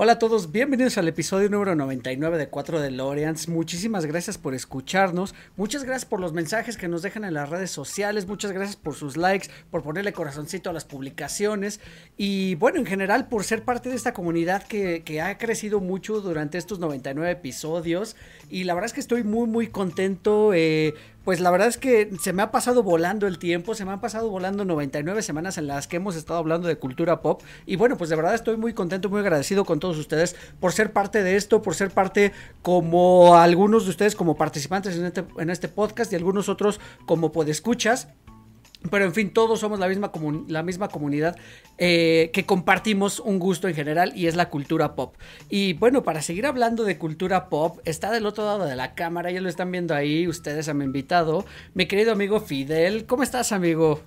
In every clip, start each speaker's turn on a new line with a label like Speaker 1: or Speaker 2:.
Speaker 1: Hola a todos, bienvenidos al episodio número 99 de 4 de Loreans. Muchísimas gracias por escucharnos, muchas gracias por los mensajes que nos dejan en las redes sociales, muchas gracias por sus likes, por ponerle corazoncito a las publicaciones y bueno, en general por ser parte de esta comunidad que, ha crecido mucho durante estos 99 episodios y la verdad es que estoy muy muy contento. Eh, pues la verdad es que se me ha pasado volando el tiempo, se me han pasado volando 99 semanas en las que hemos estado hablando de cultura pop y bueno, pues de verdad estoy muy contento, muy agradecido con todos ustedes por ser parte de esto, por ser parte como algunos de ustedes como participantes en este, en este podcast y algunos otros como podescuchas. Pero en fin, todos somos la misma, la misma comunidad eh, que compartimos un gusto en general y es la cultura pop. Y bueno, para seguir hablando de cultura pop, está del otro lado de la cámara, ya lo están viendo ahí, ustedes han invitado, mi querido amigo Fidel. ¿Cómo estás, amigo?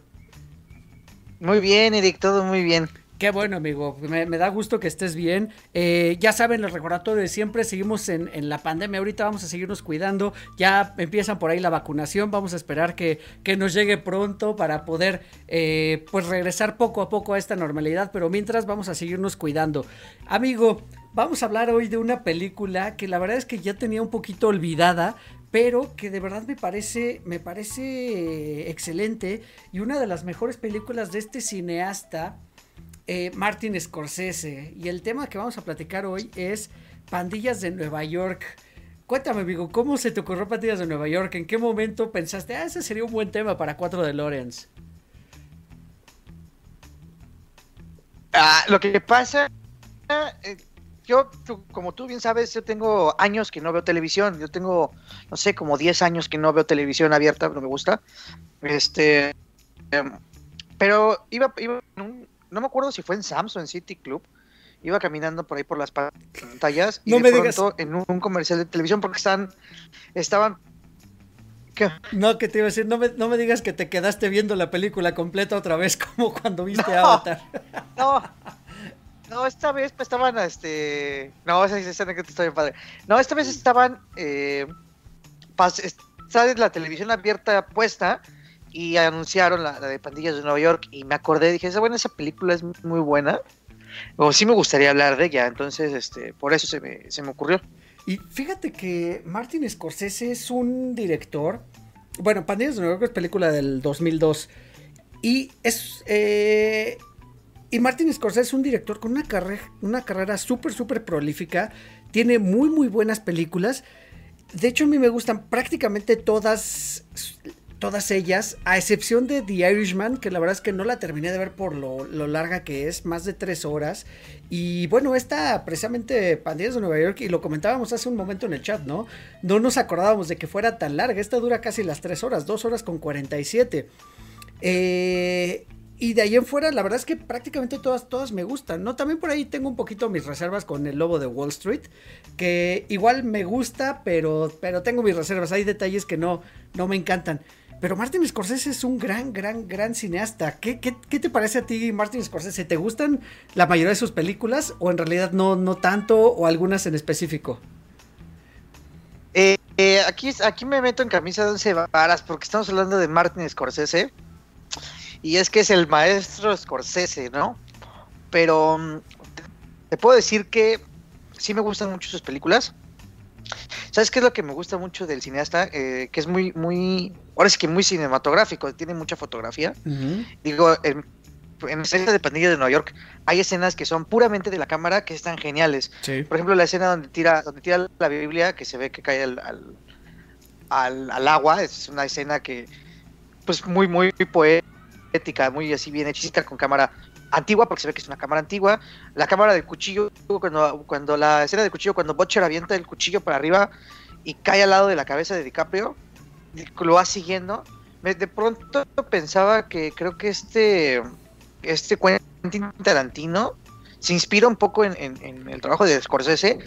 Speaker 2: Muy bien, Eric, todo muy bien.
Speaker 1: Qué bueno, amigo. Me, da gusto que estés bien. Eh, ya saben, los recordatorios de siempre. Seguimos en, la pandemia. Ahorita vamos a seguirnos cuidando. Ya empiezan por ahí la vacunación. Vamos a esperar que, nos llegue pronto para poder eh, pues regresar poco a poco a esta normalidad. Pero mientras vamos a seguirnos cuidando. Amigo, vamos a hablar hoy de una película que la verdad es que ya tenía un poquito olvidada pero que de verdad me parece, me parece excelente y una de las mejores películas de este cineasta eh, Martin Scorsese. Y el tema que vamos a platicar hoy es Pandillas de Nueva York. Cuéntame, amigo, ¿cómo se te ocurrió Pandillas de Nueva York? ¿En qué momento pensaste, ah, ese sería un buen tema para 4 de Lawrence?
Speaker 2: Ah, lo que pasa, eh, yo, como tú bien sabes, yo tengo años que no veo televisión. Yo tengo, no sé, como 10 años que no veo televisión abierta, no me gusta. Este, em, pero iba, iba en un, no me acuerdo si fue en Samsung, en City Club, iba caminando por ahí por las pantallas y de pronto en un, comercial de televisión porque están, estaban
Speaker 1: No, que te iba a decir, no me, no me digas que te quedaste viendo la película completa otra vez como cuando viste Avatar.
Speaker 2: No, no, esta vez pues, estaban, este, no, esa escena que te estoy padre. No, esta vez estaban, eh, está la televisión abierta puesta y anunciaron la, de Pandillas de Nueva York y me acordé, dije, bueno, esa película es muy buena, o sí me gustaría hablar de ella, entonces este, por eso se me, se me ocurrió.
Speaker 1: Y fíjate que Martin Scorsese es un director, bueno, Pandillas de Nueva York es película del 2002 y es... Eh, y Martin Scorsese es un director con una, carrera una carrera súper, súper prolífica. Tiene muy, muy buenas películas. De hecho, a mí me gustan prácticamente todas todas ellas, a excepción de The Irishman, que la verdad es que no la terminé de ver por lo, larga que es, más de tres horas. Y bueno, esta precisamente Pandillas de Nueva York, y lo comentábamos hace un momento en el chat, ¿no? No nos acordábamos de que fuera tan larga. Esta dura casi las tres horas, dos horas con 47. Eh, y de ahí en fuera, la verdad es que prácticamente todas, todas me gustan, ¿no? También por ahí tengo un poquito mis reservas con el lobo de Wall Street, que igual me gusta, pero, pero tengo mis reservas. Hay detalles que no, no me encantan. Pero Martin Scorsese es un gran, gran, gran cineasta. ¿Qué, te parece a ti, Martin Scorsese? ¿Te gustan la mayoría de sus películas o en realidad no, no tanto o algunas en específico?
Speaker 2: Eh, eh, aquí, aquí me meto en camisa de once varas porque estamos hablando de Martin Scorsese y es que es el maestro Scorsese, ¿no? Pero mm, te puedo decir que sí me gustan mucho sus películas. ¿Sabes qué es lo que me gusta mucho del cineasta? Eh, que es muy, muy, ahora sí que muy cinematográfico, tiene mucha fotografía. Digo, en, en la escena de Pandilla de Nueva York hay escenas que son puramente de la cámara que están geniales. Por ejemplo, la escena donde tira, donde tira la Biblia, que se ve que cae al, al, agua, es una escena que, pues, muy, muy, muy poética, muy así bien hechicita con cámara antigua, porque se ve que es una cámara antigua. La cámara del cuchillo, cuando, cuando la escena del cuchillo, cuando Butcher avienta el cuchillo para arriba y cae al lado de la cabeza de DiCaprio, lo va siguiendo. De pronto pensaba que creo que este, este Quentin Tarantino se inspira un poco en, el trabajo de Scorsese,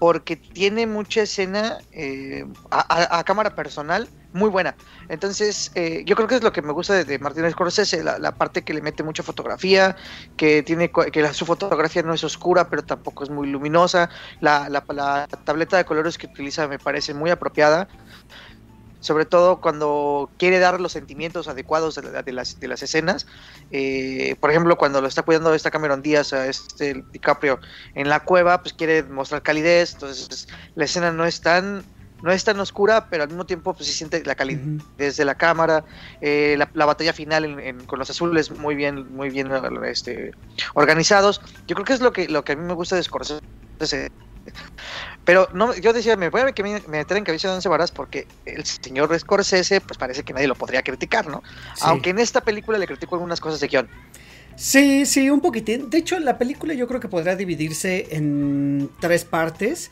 Speaker 2: porque tiene mucha escena eh, a, cámara personal muy buena. Entonces, eh, yo creo que es lo que me gusta de, de Martínez Scorsese, la, parte que le mete mucha fotografía, que tiene que su fotografía no es oscura, pero tampoco es muy luminosa. La, la, tableta de colores que utiliza me parece muy apropiada. Sobre todo cuando quiere dar los sentimientos adecuados de, las, de las escenas. Eh, por ejemplo, cuando lo está cuidando esta Cameron Díaz a este DiCaprio en la cueva, pues quiere mostrar calidez. Entonces, la escena no es tan no es tan oscura, pero al mismo tiempo pues se siente la calidad desde la cámara, eh, la, batalla final con los azules muy bien, muy bien este, organizados. Yo creo que es lo que, lo que a mí me gusta de Scorsese. Pero no, yo decía, me voy a meter en cabeza de once varas porque el señor Scorsese, pues parece que nadie lo podría criticar, ¿no? Aunque en esta película le critico algunas cosas de guion.
Speaker 1: Sí, sí, un poquitín. De hecho, la película yo creo que podrá dividirse en tres partes.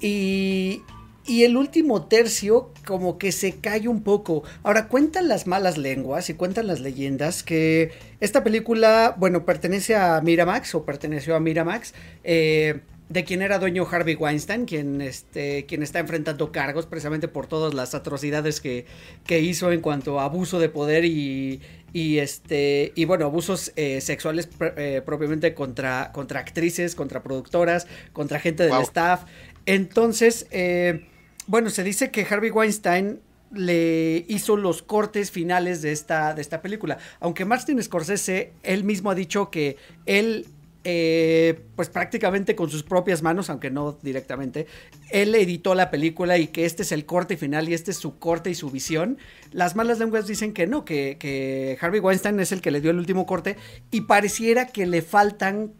Speaker 1: Y, y el último tercio como que se cae un poco. Ahora cuentan las malas lenguas y cuentan las leyendas que esta película, bueno, pertenece a Miramax o perteneció a Miramax. Eh, de quien era dueño Harvey Weinstein, quien, este, quien está enfrentando cargos precisamente por todas las atrocidades que, que hizo en cuanto a abuso de poder y, y este y bueno abusos eh, sexuales eh, propiamente contra contra actrices contra productoras contra gente del staff entonces eh, bueno, se dice que Harvey Weinstein le hizo los cortes finales de esta, de esta película. Aunque Martin Scorsese, él mismo ha dicho que él, eh, pues prácticamente con sus propias manos, aunque no directamente, él editó la película y que este es el corte final y este es su corte y su visión. Las malas lenguas dicen que no, que, que Harvey Weinstein es el que le dio el último corte y pareciera que le faltan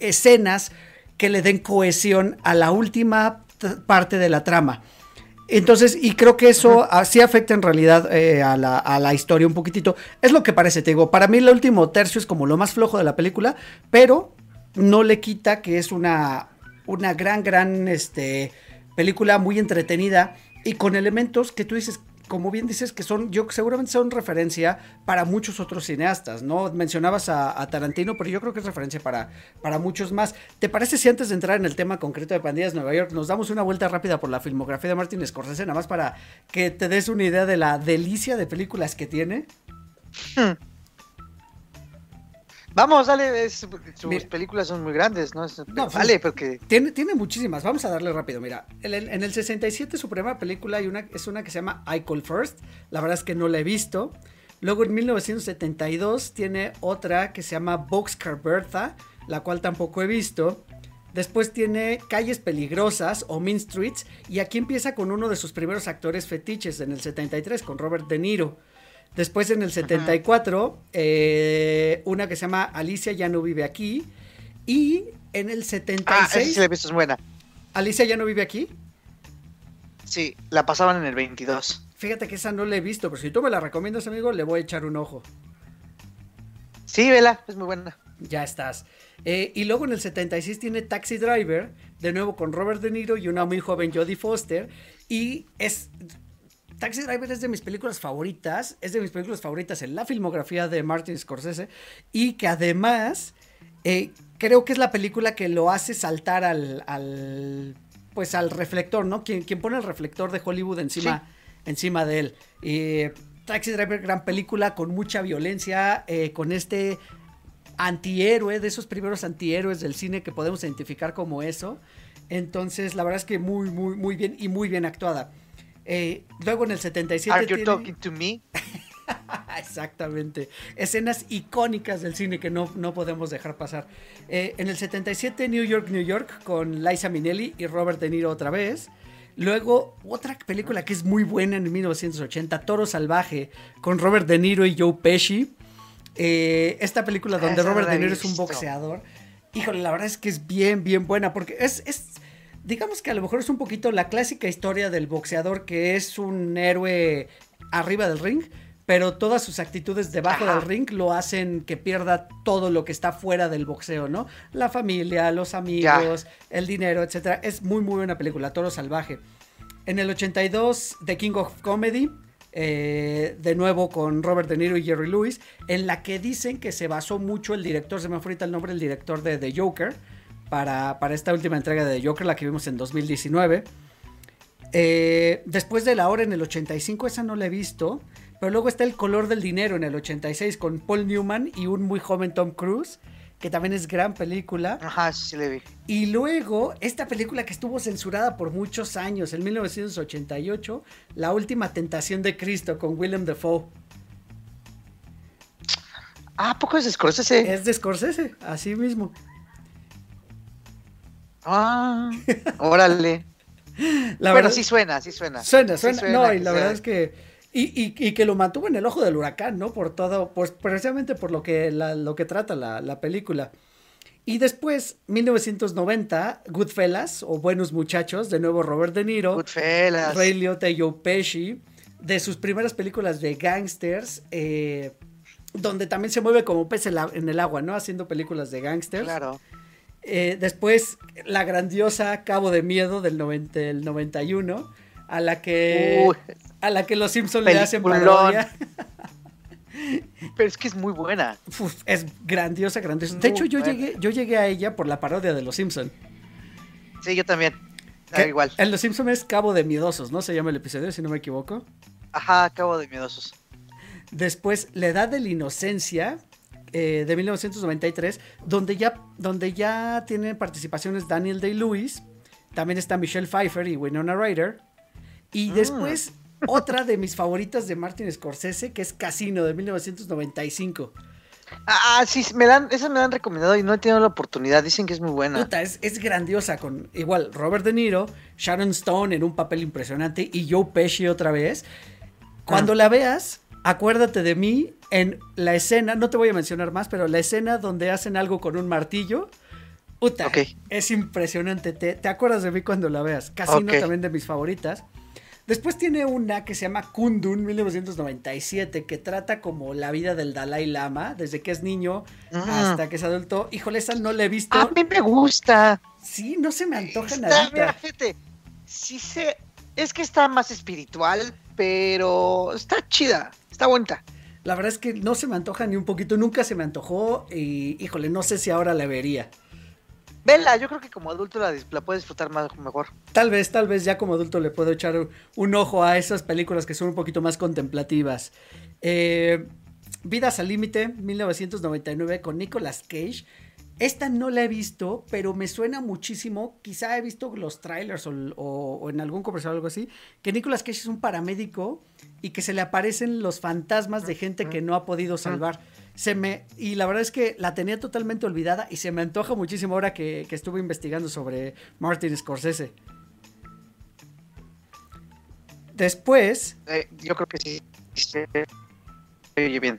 Speaker 1: escenas que le den cohesión a la última parte de la trama. Entonces, y creo que eso sí afecta en realidad eh, a, la, historia un poquitito. Es lo que parece, te digo. Para mí el último tercio es como lo más flojo de la película, pero no le quita que es una, una gran, gran este, película muy entretenida y con elementos que tú dices, como bien dices, que son, yo seguramente son referencia para muchos otros cineastas, ¿no? Mencionabas a, Tarantino, pero yo creo que es referencia para, para muchos más. ¿Te parece si antes de entrar en el tema concreto de Pandillas Nueva York, nos damos una vuelta rápida por la filmografía de Martin Scorsese, nada más para que te des una idea de la delicia de películas que tiene? Hmm.
Speaker 2: Vamos, dale, sus películas son muy grandes, ¿no? no vale, porque...
Speaker 1: Tiene, tiene muchísimas, vamos a darle rápido, mira. En el, en el 67 su primera película hay una, es una que se llama I Call First, la verdad es que no la he visto. Luego en 1972 tiene otra que se llama Boxcar Bertha, la cual tampoco he visto. Después tiene Calles Peligrosas o Mean Streets y aquí empieza con uno de sus primeros actores fetiches en el 73 con Robert De Niro. Después en el 74, eh, una que se llama Alicia ya no vive aquí. Y en el 76... Ah,
Speaker 2: sí la he visto, es buena.
Speaker 1: ¿Alicia ya no vive aquí?
Speaker 2: Sí, la pasaban en el 22.
Speaker 1: Fíjate que esa no la he visto, pero si tú me la recomiendas, amigo, le voy a echar un ojo.
Speaker 2: Sí, vela, es muy buena.
Speaker 1: Ya estás. Eh, y luego en el 76 tiene Taxi Driver, de nuevo con Robert De Niro y una muy joven Jodie Foster. Y es Taxi Driver es de mis películas favoritas, es de mis películas favoritas en la filmografía de Martin Scorsese y que además eh, creo que es la película que lo hace saltar al, pues al reflector, ¿no? Quien, pone el reflector de Hollywood encima, encima de él. Taxi Driver, gran película con mucha violencia, eh, con este antihéroe, de esos primeros antihéroes del cine que podemos identificar como eso. Entonces, la verdad es que muy, muy, muy bien y muy bien actuada. Eh, luego en el 77.
Speaker 2: Are you talking to me?
Speaker 1: Exactamente. Escenas icónicas del cine que no, no podemos dejar pasar. Eh, en el 77, New York, New York, con Liza Minnelli y Robert De Niro otra vez. Luego, otra película que es muy buena en 1980, Toro Salvaje, con Robert De Niro y Joe Pesci. Eh, esta película donde Robert De Niro es un boxeador. Híjole, la verdad es que es bien, bien buena porque es, es digamos que a lo mejor es un poquito la clásica historia del boxeador que es un héroe arriba del ring, pero todas sus actitudes debajo del ring lo hacen que pierda todo lo que está fuera del boxeo, ¿no? La familia, los amigos, el dinero, etcétera. Es muy muy buena película, Toro Salvaje. En el 82, The King of Comedy, eh, de nuevo con Robert De Niro y Jerry Lewis, en la que dicen que se basó mucho el director, se me fue ahorita el nombre, el director de The Joker, para, para esta última entrega de Joker, la que vimos en 2019. Eh, después de La Hora en el 85, esa no la he visto. Pero luego está El color del dinero en el 86 con Paul Newman y un muy joven Tom Cruise, que también es gran película.
Speaker 2: Ajá, sí le vi.
Speaker 1: Y luego esta película que estuvo censurada por muchos años, en 1988, La última tentación de Cristo con Willem Dafoe.
Speaker 2: Ah, ¿a poco es de Scorsese?
Speaker 1: Es de Scorsese, así mismo.
Speaker 2: Ah, órale.
Speaker 1: La
Speaker 2: bueno,
Speaker 1: verdad-
Speaker 2: sí suena, sí suena.
Speaker 1: Suena,
Speaker 2: Sí
Speaker 1: suena. no, y la
Speaker 2: sea-
Speaker 1: verdad es que. Y, y- y que lo mantuvo en el ojo del huracán, ¿no? Por todo, pues precisamente por lo que, la- lo que trata la, la película. Y después, 1990, Goodfellas, o Buenos Muchachos, de nuevo Robert De Niro,
Speaker 2: Goodfellas.
Speaker 1: Ray Liotta y Joe Pesci, de sus primeras películas de gangsters, eh, donde también se mueve como pez en, la- en el agua, ¿no? Haciendo películas de gangsters.
Speaker 2: Claro.
Speaker 1: Eh, después, la grandiosa Cabo de Miedo del, 90 del 91, a la que,
Speaker 2: Uy.
Speaker 1: a la que los Simpsons le hacen parodia.
Speaker 2: Pero es que es muy buena.
Speaker 1: Uf, es grandiosa, grandiosa. De hecho, yo
Speaker 2: buena.
Speaker 1: llegué, yo llegué a ella por la parodia de los Simpsons.
Speaker 2: Sí, yo también. Ah, igual.
Speaker 1: En los Simpsons es Cabo de Miedosos, ¿no? Se llama el episodio, si no me equivoco.
Speaker 2: Ajá, Cabo de Miedosos.
Speaker 1: Después, La Edad de la Inocencia, eh, de 1993, donde ya, donde ya tienen participaciones Daniel Day-Lewis, también está Michelle Pfeiffer y Winona Ryder. Y
Speaker 2: Ah.
Speaker 1: después, otra de mis favoritas de Martin Scorsese, que es Casino, de 1995.
Speaker 2: Ah, sí, me dan, esas me la han recomendado y no he tenido la oportunidad. Dicen que es muy buena.
Speaker 1: Puta, es, es grandiosa, con igual Robert De Niro, Sharon Stone en un papel impresionante y Joe Pesci otra vez. Cuando la veas, acuérdate de mí en la escena, no te voy a mencionar más, pero la escena donde hacen algo con un martillo. Puta,
Speaker 2: Ok.
Speaker 1: es impresionante. Te, te acuerdas de mí cuando la veas. Casino
Speaker 2: Ok.
Speaker 1: también de mis favoritas. Después tiene una que se llama Kundun 1997, que trata como la vida del Dalai Lama, desde que es niño
Speaker 2: Ah.
Speaker 1: hasta que es adulto. Híjole, esa no la he visto.
Speaker 2: A mí me gusta.
Speaker 1: Sí, no se me antoja nada.
Speaker 2: sí se, es que está más espiritual, pero está chida, está bonita.
Speaker 1: La verdad es que no se me antoja ni un poquito, nunca se me antojó y híjole, no sé si ahora la vería.
Speaker 2: Vela, yo creo que como adulto la, la puedes disfrutar más mejor.
Speaker 1: Tal vez, tal vez ya como adulto le puedo echar un, un ojo a esas películas que son un poquito más contemplativas. Eh, Vidas al Límite, 1999, con Nicolas Cage. Esta no la he visto, pero me suena muchísimo. Quizá he visto los trailers o, o- o en algún comercial o algo así. Que Nicolas Cage es un paramédico y que se le aparecen los fantasmas de gente que no ha podido salvar. Se me, y la verdad es que la tenía totalmente olvidada y se me antoja muchísimo ahora que, que estuve investigando sobre Martin Scorsese. Después,
Speaker 2: Eh, yo creo que sí. sí, oye bien.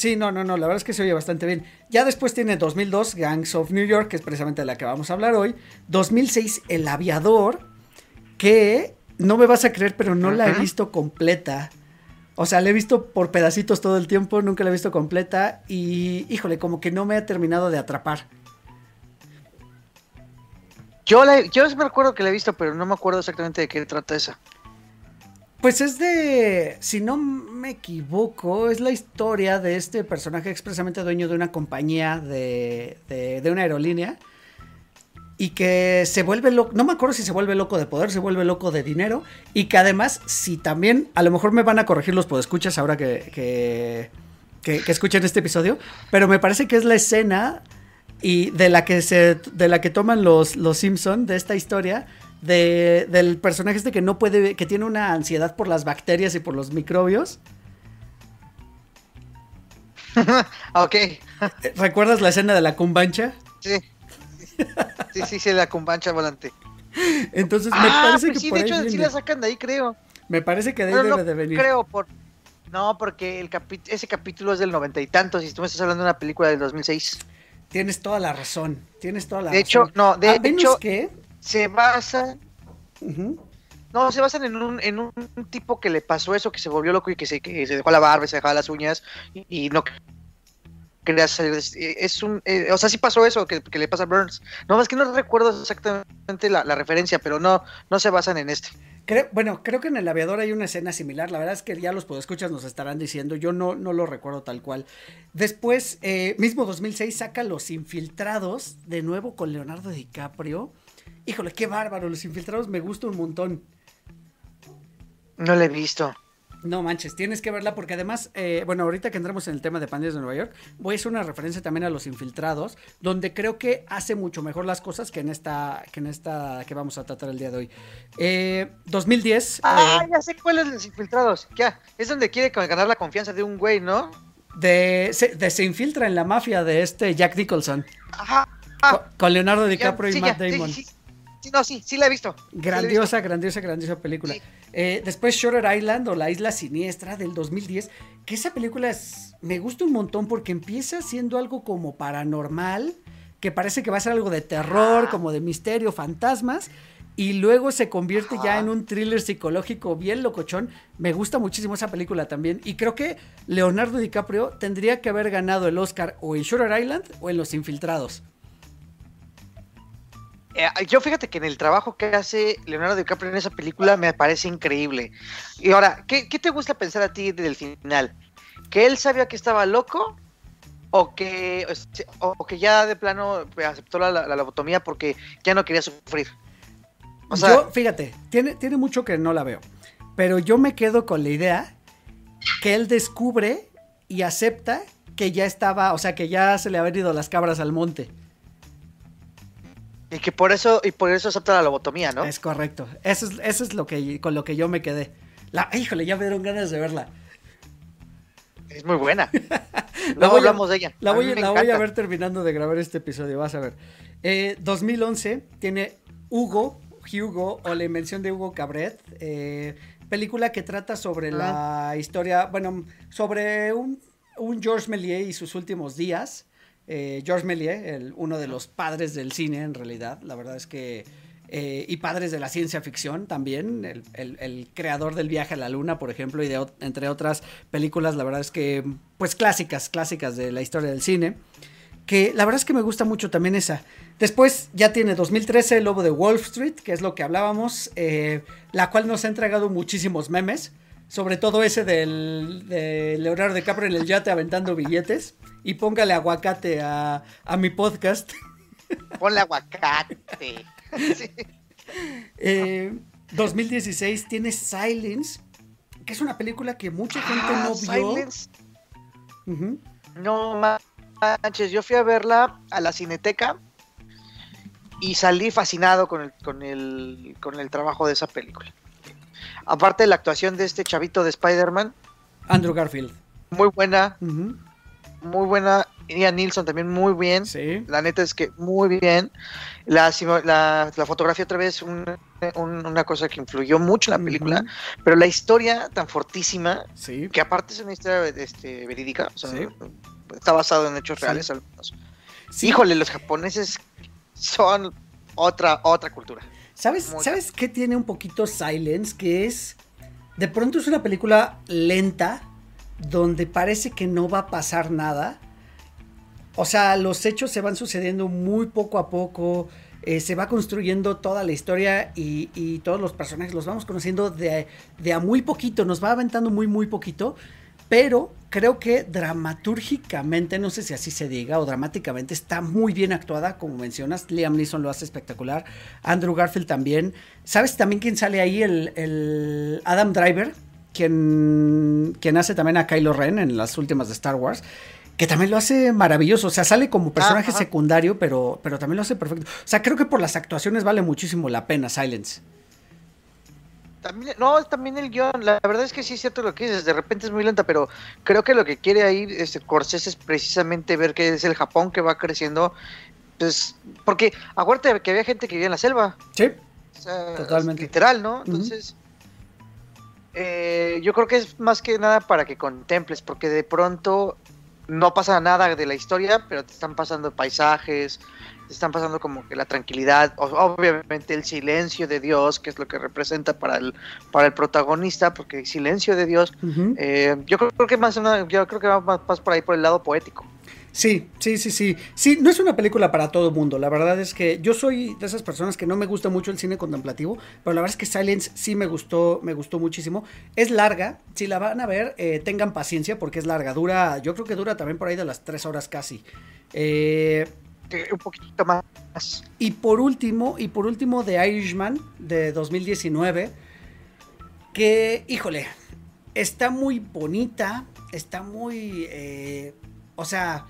Speaker 1: Sí, no, no, no, la verdad es que se oye bastante bien. Ya después tiene 2002, Gangs of New York, que es precisamente de la que vamos a hablar hoy. 2006, El Aviador, que no me vas a creer, pero no la he visto completa. O sea, la he visto por pedacitos todo el tiempo, nunca la he visto completa y, híjole, como que no me ha terminado de atrapar.
Speaker 2: Yo, la, yo me acuerdo que la he visto, pero no me acuerdo exactamente de qué trata esa.
Speaker 1: Pues es de, si no me equivoco, es la historia de este personaje expresamente dueño de una compañía de, de, de una aerolínea y que se vuelve loco, no me acuerdo si se vuelve loco de poder, se vuelve loco de dinero y que además, si también, a lo mejor me van a corregir los podescuchas ahora que, que, que, que escuchen este episodio, pero me parece que es la escena y de la que se de la que toman los los Simpson de esta historia de, del personaje este que no puede que tiene una ansiedad por las bacterias y por los microbios
Speaker 2: ok,
Speaker 1: Eh, ¿recuerdas la escena de la cumbancha?
Speaker 2: sí. Sí, sí, sí, la cumbancha volante.
Speaker 1: entonces me
Speaker 2: Ah,
Speaker 1: parece
Speaker 2: pues
Speaker 1: que
Speaker 2: sí,
Speaker 1: por
Speaker 2: de hecho, sí
Speaker 1: viene.
Speaker 2: la sacan de ahí, creo.
Speaker 1: me parece que de ahí
Speaker 2: Pero
Speaker 1: debe
Speaker 2: no
Speaker 1: de venir
Speaker 2: creo por... No, porque el capi- ese capítulo es del noventa y tantos y tú me estás hablando de una película del 2006.
Speaker 1: tienes toda la razón tienes toda la
Speaker 2: De hecho,
Speaker 1: razón
Speaker 2: no, de
Speaker 1: A menos
Speaker 2: hecho-
Speaker 1: que
Speaker 2: Se basa...
Speaker 1: ujú,
Speaker 2: No, se basan en un, en un tipo que le pasó eso, que se volvió loco y que se, que se dejó la barba, se dejaba las uñas y, y no quería salir. Es un, eh, o sea, sí pasó eso que, que le pasa a Burns. No, es que no recuerdo exactamente la, la referencia, pero no, no se basan en este.
Speaker 1: bueno, creo que en El Aviador hay una escena similar. La verdad es que ya los podescuchas nos estarán diciendo. Yo no, no lo recuerdo tal cual. Después, eh, mismo 2006, saca Los Infiltrados, de nuevo con Leonardo DiCaprio. Híjole, qué bárbaro. Los Infiltrados me gusta un montón.
Speaker 2: No lo he visto.
Speaker 1: No manches, tienes que verla porque además, eh, bueno, ahorita que entramos en el tema de pandillas de Nueva York, voy a hacer una referencia también a Los Infiltrados, donde creo que hace mucho mejor las cosas que en esta que en esta que vamos a tratar el día de hoy. Eh, 2010.
Speaker 2: Ah,
Speaker 1: eh,
Speaker 2: ya sé cuál es Los Infiltrados. Ya, es donde quiere ganar la confianza de un güey, ¿no?
Speaker 1: de, se, de se infiltra en la mafia de este Jack Nicholson.
Speaker 2: Ajá.
Speaker 1: con, con Leonardo DiCaprio y Matt Damon.
Speaker 2: sí, sí. Sí, no, sí, sí la he visto. Sí la he visto.
Speaker 1: Grandiosa, grandiosa, grandiosa película.
Speaker 2: Sí.
Speaker 1: Eh, después Shutter Island o La Isla Siniestra del 2010, que esa película es, me gusta un montón porque empieza siendo algo como paranormal, que parece que va a ser algo de terror, como de misterio, fantasmas, y luego se convierte ya en un thriller psicológico bien locochón. Me gusta muchísimo esa película también, y creo que Leonardo DiCaprio tendría que haber ganado el Oscar o en Shutter Island o en Los Infiltrados.
Speaker 2: Eh, yo fíjate que en el trabajo que hace Leonardo DiCaprio en esa película me parece increíble. Y ahora, ¿qué, te gusta pensar a ti del final? ¿Que él sabía que estaba loco? ¿O que, o, que ya de plano aceptó la lobotomía porque ya no quería sufrir? O sea,
Speaker 1: yo, fíjate, tiene, tiene mucho que no la veo. Pero yo me quedo con la idea que él descubre y acepta que ya estaba, o sea, que ya se le habían ido las cabras al monte.
Speaker 2: Y que por eso, y por eso acepta la lobotomía, ¿no?
Speaker 1: Es correcto. Eso es, eso es lo que, con lo que yo me quedé. La, híjole, ya me dieron ganas de verla.
Speaker 2: Es muy buena. Luego
Speaker 1: a-
Speaker 2: hablamos de ella.
Speaker 1: La voy, a- la voy a ver terminando de grabar este episodio, vas a ver. Eh, 2011 tiene Hugo, Hugo, o la invención de Hugo Cabret, eh, película que trata sobre la historia, bueno, sobre un, un Georges Méliès y sus últimos días. Eh, Georges Méliès, uno de los padres del cine en realidad, la verdad es que... eh, y padres de la ciencia ficción también, el, creador del viaje a la luna, por ejemplo, y de entre otras películas, la verdad es que, pues clásicas, clásicas de la historia del cine, que la verdad es que me gusta mucho también esa. Después ya tiene 2013 El Lobo de Wall Street, que es lo que hablábamos, eh, la cual nos ha entregado muchísimos memes, sobre todo ese del, de Leonardo DiCaprio en el yate aventando billetes, y póngale aguacate a, a mi podcast.
Speaker 2: Ponle aguacate. Sí.
Speaker 1: Eh, 2016 tiene Silence, que es una película que mucha gente
Speaker 2: Ah,
Speaker 1: no vio.
Speaker 2: Silence. No manches, yo fui a verla a la cineteca y salí fascinado con el, con el, con el trabajo de esa película. Aparte de la actuación de este chavito de Spider-Man,
Speaker 1: Andrew Garfield.
Speaker 2: muy buena, muy buena. Ian Nilsson también muy bien.
Speaker 1: Sí.
Speaker 2: La neta es que muy bien. La, simo- la, la fotografía otra vez un- un- una cosa que influyó mucho en la película, pero la historia tan fortísima
Speaker 1: Sí.
Speaker 2: que aparte es una historia este, verídica, o sea,
Speaker 1: Sí.
Speaker 2: está basado en hechos reales algunos.
Speaker 1: Sí.
Speaker 2: Híjole, los japoneses son otra otra cultura.
Speaker 1: ¿Sabes,
Speaker 2: Muy
Speaker 1: ¿Sabes qué tiene un poquito Silence? Que es. De pronto es una película lenta. Donde parece que no va a pasar nada. O sea, los hechos se van sucediendo muy poco a poco. eh, se va construyendo toda la historia y, y todos los personajes los vamos conociendo de, de a muy poquito. Nos va aventando muy, muy poquito. Pero creo que dramatúrgicamente, no sé si así se diga, o dramáticamente está muy bien actuada, como mencionas. Liam Neeson lo hace espectacular. Andrew Garfield también. ¿Sabes también quién sale ahí? El, el Adam Driver, quien, quien hace también a Kylo Ren en las últimas de Star Wars. Que también lo hace maravilloso. O sea, sale como personaje
Speaker 2: ajá.
Speaker 1: secundario, pero, pero también lo hace perfecto. O sea, creo que por las actuaciones vale muchísimo la pena Silence.
Speaker 2: También, no, también el guion, la verdad es que sí es cierto lo que dices, de repente es muy lenta, pero creo que lo que quiere ahí este Corsés es precisamente ver que es el Japón que va creciendo, pues, porque acuérdate que había gente que vivía en la selva,
Speaker 1: Sí.
Speaker 2: o sea,
Speaker 1: Totalmente.
Speaker 2: literal, ¿no? Entonces, eh, yo creo que es más que nada para que contemples, porque de pronto no pasa nada de la historia, pero te están pasando paisajes, están pasando como que la tranquilidad, obviamente el silencio de Dios, que es lo que representa para el, para el protagonista, porque el silencio de Dios, eh, yo creo que más una- yo creo que va más, más por ahí por el lado poético.
Speaker 1: Sí, sí, sí, sí. Sí, no es una película para todo mundo. La verdad es que yo soy de esas personas que no me gusta mucho el cine contemplativo, pero la verdad es que Silence sí me gustó, me gustó muchísimo. Es larga, si la van a ver, eh, tengan paciencia porque es larga. Dura, yo creo que dura también por ahí de las tres horas casi. Eh,
Speaker 2: un poquito más.
Speaker 1: Y por último, y por último, The Irishman de 2019, que, híjole, está muy bonita, está muy, eh, o sea,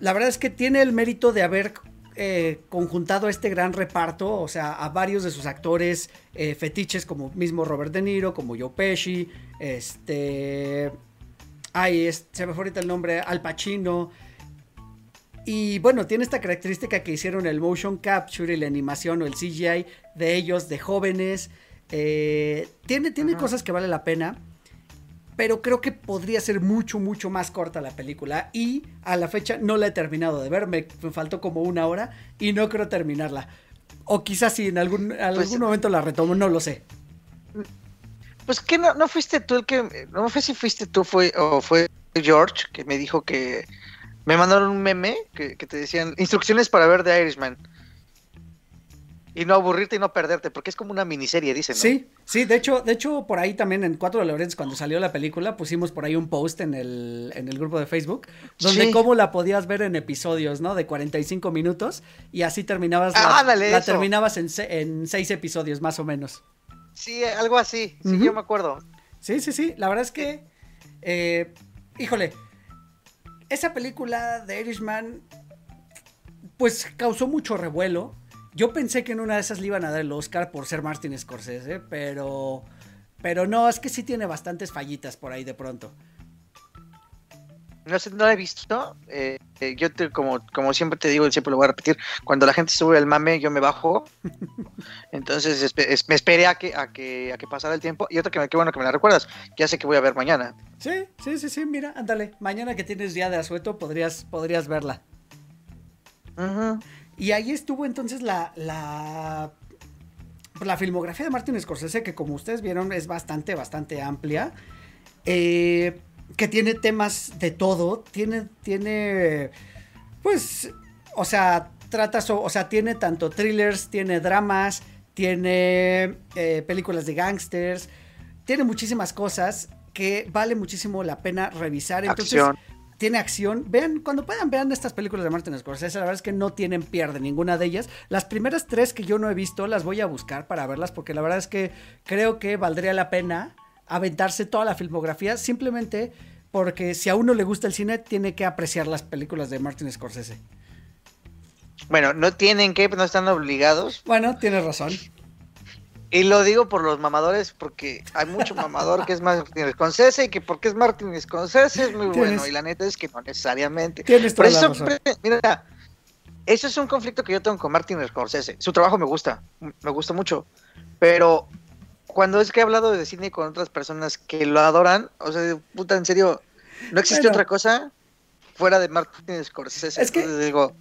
Speaker 1: la verdad es que tiene el mérito de haber eh, conjuntado este gran reparto, o sea, a varios de sus actores eh, fetiches, como mismo Robert De Niro, como Joe Pesci, este... Ay, se me fue ahorita el nombre, Al Pacino. Y bueno, tiene esta característica que hicieron el motion capture y la animación o el CGI de ellos, de jóvenes. Eh, tiene tiene cosas que vale la pena pero creo que podría ser mucho, mucho más corta la película. Y a la fecha no la he terminado de ver, me, faltó como una hora y no creo terminarla. O quizás si en algún, pues, algún momento la retomo, no lo sé.
Speaker 2: Pues que no, no fuiste tú el que, no sé si fuiste tú fue, o fue George que me dijo que me mandaron un meme que, que te decían instrucciones para ver The Irishman y no aburrirte y no perderte, porque es como una miniserie, dicen. ¿no?
Speaker 1: Sí, sí, de hecho, de hecho, por ahí también en Cuatro de Lorenz, cuando salió la película, pusimos por ahí un post en el, en el grupo de Facebook, donde cómo la podías ver en episodios, ¿no? De 45 minutos, y así terminabas, la, la terminabas en, en, seis episodios, más o menos.
Speaker 2: Sí, algo así, sí, yo me acuerdo.
Speaker 1: Sí, sí, sí, la verdad es que, eh, híjole, esa película de Irishman, pues causó mucho revuelo yo pensé que en una de esas le iban a dar el Oscar por ser Martin Scorsese, pero. Pero no, es que sí tiene bastantes fallitas por ahí de pronto.
Speaker 2: No sé, no la he visto. Eh, eh, yo te, como, como siempre te digo, siempre lo voy a repetir. Cuando la gente sube el mame, yo me bajo. Entonces me esperé a que, a que, a que pasara el tiempo. Y otra que qué bueno que me la recuerdas. Ya sé que voy a ver mañana.
Speaker 1: Sí, sí, sí, sí. Mira, ándale. Mañana que tienes día de asueto, podrías, podrías verla. Y ahí estuvo entonces la, la, la filmografía de Martin Scorsese, que como ustedes vieron es bastante, bastante amplia. Eh, que tiene temas de todo. Tiene, tiene, pues, o sea, trata, o sea, tiene tanto thrillers, tiene dramas, tiene eh, películas de gangsters, tiene muchísimas cosas que vale muchísimo la pena revisar. Entonces, tiene acción. Vean, cuando puedan, vean estas películas de Martin Scorsese. La verdad es que no tienen pierde ninguna de ellas. Las primeras tres que yo no he visto las voy a buscar para verlas porque la verdad es que creo que valdría la pena aventarse toda la filmografía simplemente porque si a uno le gusta el cine tiene que apreciar las películas de Martin Scorsese.
Speaker 2: Bueno, no tienen que, no están obligados.
Speaker 1: Bueno, tienes razón.
Speaker 2: Y lo digo por los mamadores, porque hay mucho mamador que es Martin Scorsese y que porque es Martin Scorsese es muy bueno. Y la neta es que no necesariamente. por eso, mira, eso es un conflicto que yo tengo con Martin Scorsese. Su trabajo me gusta, me gusta mucho. Pero cuando es que he hablado de cine con otras personas que lo adoran, o sea, puta, en serio, no existe otra cosa fuera de Martin Scorsese. Es que digo,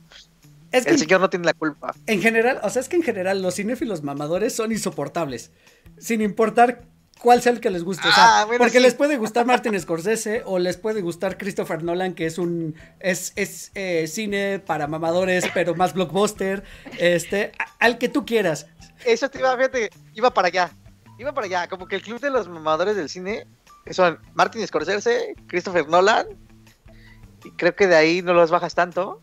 Speaker 2: es que el señor no tiene la culpa.
Speaker 1: En general, o sea, es que en general los cinéfilos mamadores son insoportables. Sin importar cuál sea el que les guste. o sea, ah, porque les puede gustar Martin Scorsese o les puede gustar Christopher Nolan, que es un es, es eh, cine para mamadores, pero más blockbuster. Este, al que tú quieras.
Speaker 2: Eso te iba, fíjate, iba para allá. Iba para allá. Como que el club de los mamadores del cine son Martin Scorsese, Christopher Nolan. Y creo que de ahí no los bajas tanto.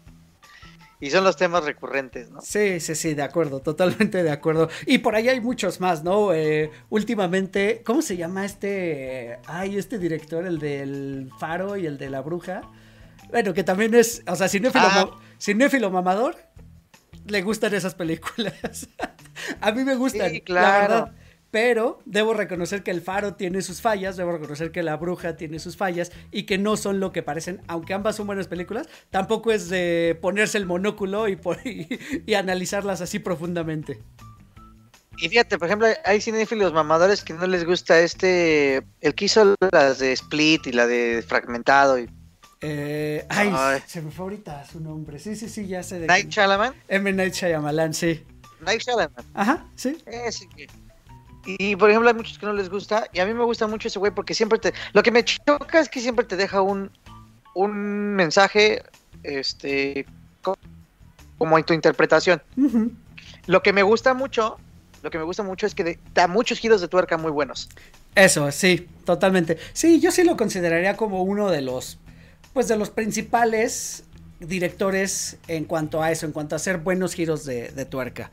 Speaker 2: Y son los temas recurrentes, ¿no?
Speaker 1: Sí, sí, sí, de acuerdo, totalmente de acuerdo. Y por ahí hay muchos más, ¿no? Eh, últimamente, ¿cómo se llama este? Ay, este director, el del Faro y el de la Bruja. Bueno, que también es, o sea, cinéfilo, ah. cinéfilo mamador, le gustan esas películas. A mí me gustan, sí, claro. la verdad. Pero debo reconocer que el faro tiene sus fallas, debo reconocer que la bruja tiene sus fallas y que no son lo que parecen, aunque ambas son buenas películas, tampoco es de ponerse el monóculo y, y, analizarlas así profundamente.
Speaker 2: Y fíjate, por ejemplo, hay cinéfilos mamadores que no les gusta este, el que hizo las de Split y la de Fragmentado y
Speaker 1: eh, ay, se me fue ahorita su nombre. Sí, sí, sí, ya sé de
Speaker 2: Night Shyamalan.
Speaker 1: M. Night Shyamalan, sí.
Speaker 2: Night Shyamalan.
Speaker 1: Ajá, sí.
Speaker 2: Ese que y por ejemplo, hay muchos que no les gusta. Y a mí me gusta mucho ese güey porque siempre te. Lo que me choca es que siempre te deja un, un mensaje este, co- como en tu interpretación. Lo que me gusta mucho, lo que me gusta mucho es que da muchos giros de tuerca muy buenos.
Speaker 1: Eso, sí, totalmente. Sí, yo sí lo consideraría como uno de los, pues de los principales directores en cuanto a eso, en cuanto a hacer buenos giros de, de tuerca.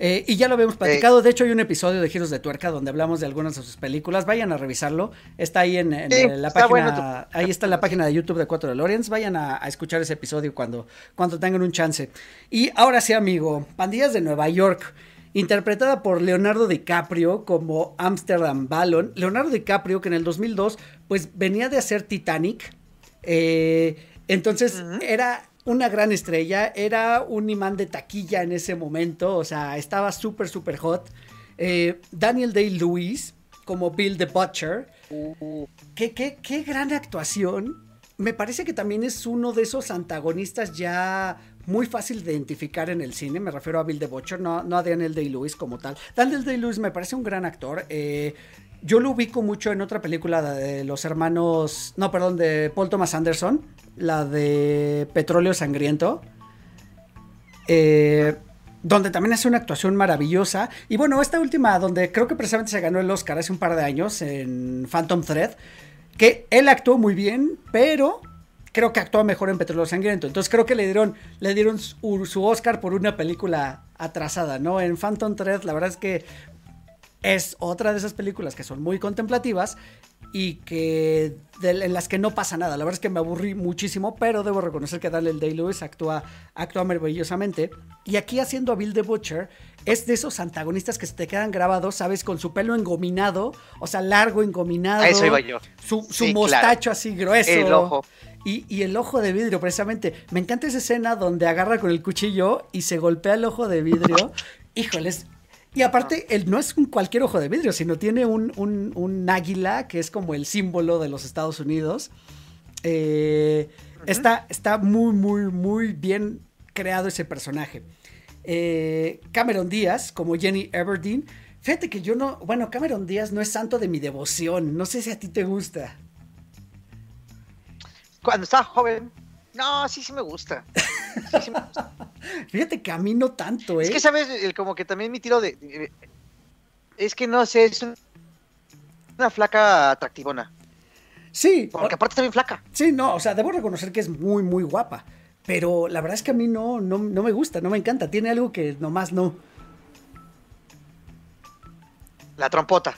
Speaker 1: Eh, y ya lo habíamos platicado, de hecho hay un episodio de Giros de Tuerca donde hablamos de algunas de sus películas, vayan a revisarlo, está ahí en, en,
Speaker 2: Sí,
Speaker 1: eh, la página,
Speaker 2: bueno
Speaker 1: ahí está en la página de YouTube de Cuatro de Lorenz, vayan a, a escuchar ese episodio cuando, cuando tengan un chance. Y ahora sí, amigo, Pandillas de Nueva York, interpretada por Leonardo DiCaprio como Amsterdam Ballon. Leonardo DiCaprio, que en el 2002, pues venía de hacer Titanic. eh, entonces era una gran estrella, era un imán de taquilla en ese momento, o sea, estaba súper, súper hot. Eh, Daniel Day-Lewis como Bill the Butcher. ¿Qué, qué, qué gran actuación. Me parece que también es uno de esos antagonistas ya muy fácil de identificar en el cine. Me refiero a Bill the Butcher, no, no a Daniel Day-Lewis como tal. Daniel Day-Lewis me parece un gran actor. eh, yo lo ubico mucho en otra película de los hermanos. No, perdón, de Paul Thomas Anderson. La de Petróleo Sangriento. Eh, donde también hace una actuación maravillosa. Y bueno, esta última, donde creo que precisamente se ganó el Oscar hace un par de años en Phantom Thread, que él actuó muy bien, pero creo que actuó mejor en Petróleo Sangriento. Entonces creo que le dieron, le dieron su, Oscar por una película atrasada, ¿no? En Phantom Thread, la verdad es que es otra de esas películas que son muy contemplativas y que de- en las que no pasa nada. La verdad es que me aburrí muchísimo, pero debo reconocer que Daniel Day-Lewis actúa, actúa maravillosamente. Y aquí haciendo a Bill the Butcher, es de esos antagonistas que se te quedan grabados, ¿sabes? Con su pelo engominado, o sea, largo, engominado.
Speaker 2: A eso iba yo.
Speaker 1: Su, su
Speaker 2: Sí,
Speaker 1: mostacho así grueso.
Speaker 2: El ojo.
Speaker 1: Y, y el ojo de vidrio, precisamente. Me encanta esa escena donde agarra con el cuchillo y se golpea el ojo de vidrio. Híjoles. Y aparte, él no es un cualquier ojo de vidrio, sino tiene un, un- un águila que es como el símbolo de los Estados Unidos. Eh, está, está muy, muy, muy bien creado ese personaje. Eh, Cameron Díaz, como Jenny Everdeen. Fíjate que yo no. Bueno, Cameron Díaz no es santo de mi devoción. No sé si a ti te gusta.
Speaker 2: Cuando estaba joven, no, sí, sí me gusta. Sí, sí me gusta.
Speaker 1: Fíjate que a mí no tanto, ¿eh?
Speaker 2: Es que, ¿sabes? El- como que también mi tiro de... de- es que no sé, es un- una flaca atractivona.
Speaker 1: Sí,
Speaker 2: Porque aparte está bien flaca.
Speaker 1: sí, no, o sea, debo reconocer que es muy, muy guapa. Pero la verdad es que a mí no, no, no me gusta, no me encanta. Tiene algo que nomás no.
Speaker 2: La trompota.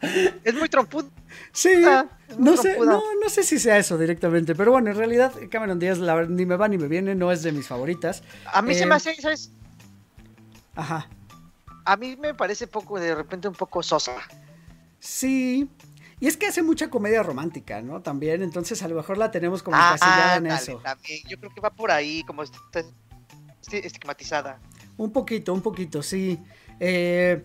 Speaker 2: es muy trompuda.
Speaker 1: Sí,
Speaker 2: Ah,
Speaker 1: no sé, no, no sé si sea eso directamente. Pero bueno, en realidad Cameron Díaz la verdad, ni me va ni me viene, no es de mis favoritas.
Speaker 2: A mí se
Speaker 1: Eh,
Speaker 2: me hace, ¿sabes?
Speaker 1: Ajá.
Speaker 2: A mí me parece poco, de repente un poco sosa.
Speaker 1: Sí. Y es que hace mucha comedia romántica, ¿no? También, entonces a lo mejor la tenemos como encasillada en
Speaker 2: Ah, dale,
Speaker 1: eso.
Speaker 2: también. Yo creo que va por ahí, como estigmatizada.
Speaker 1: Un poquito, un poquito, sí. Eh,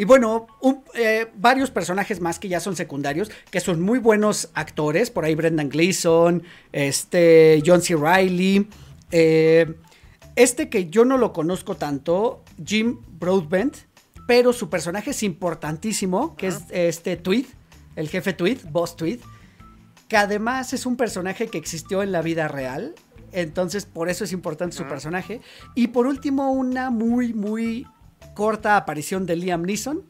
Speaker 1: y bueno, un- eh, varios personajes más que ya son secundarios, que son muy buenos actores. Por ahí Brendan Gleeson, este, John C. Reilly. eh, este que yo no lo conozco tanto, Jim Broadbent, pero su personaje es importantísimo, que es este Tweed, el jefe Tweed, Boss Tweed, que además es un personaje que existió en la vida real. Entonces, por eso es importante su personaje. Y por último, una muy, muy corta aparición de Liam Neeson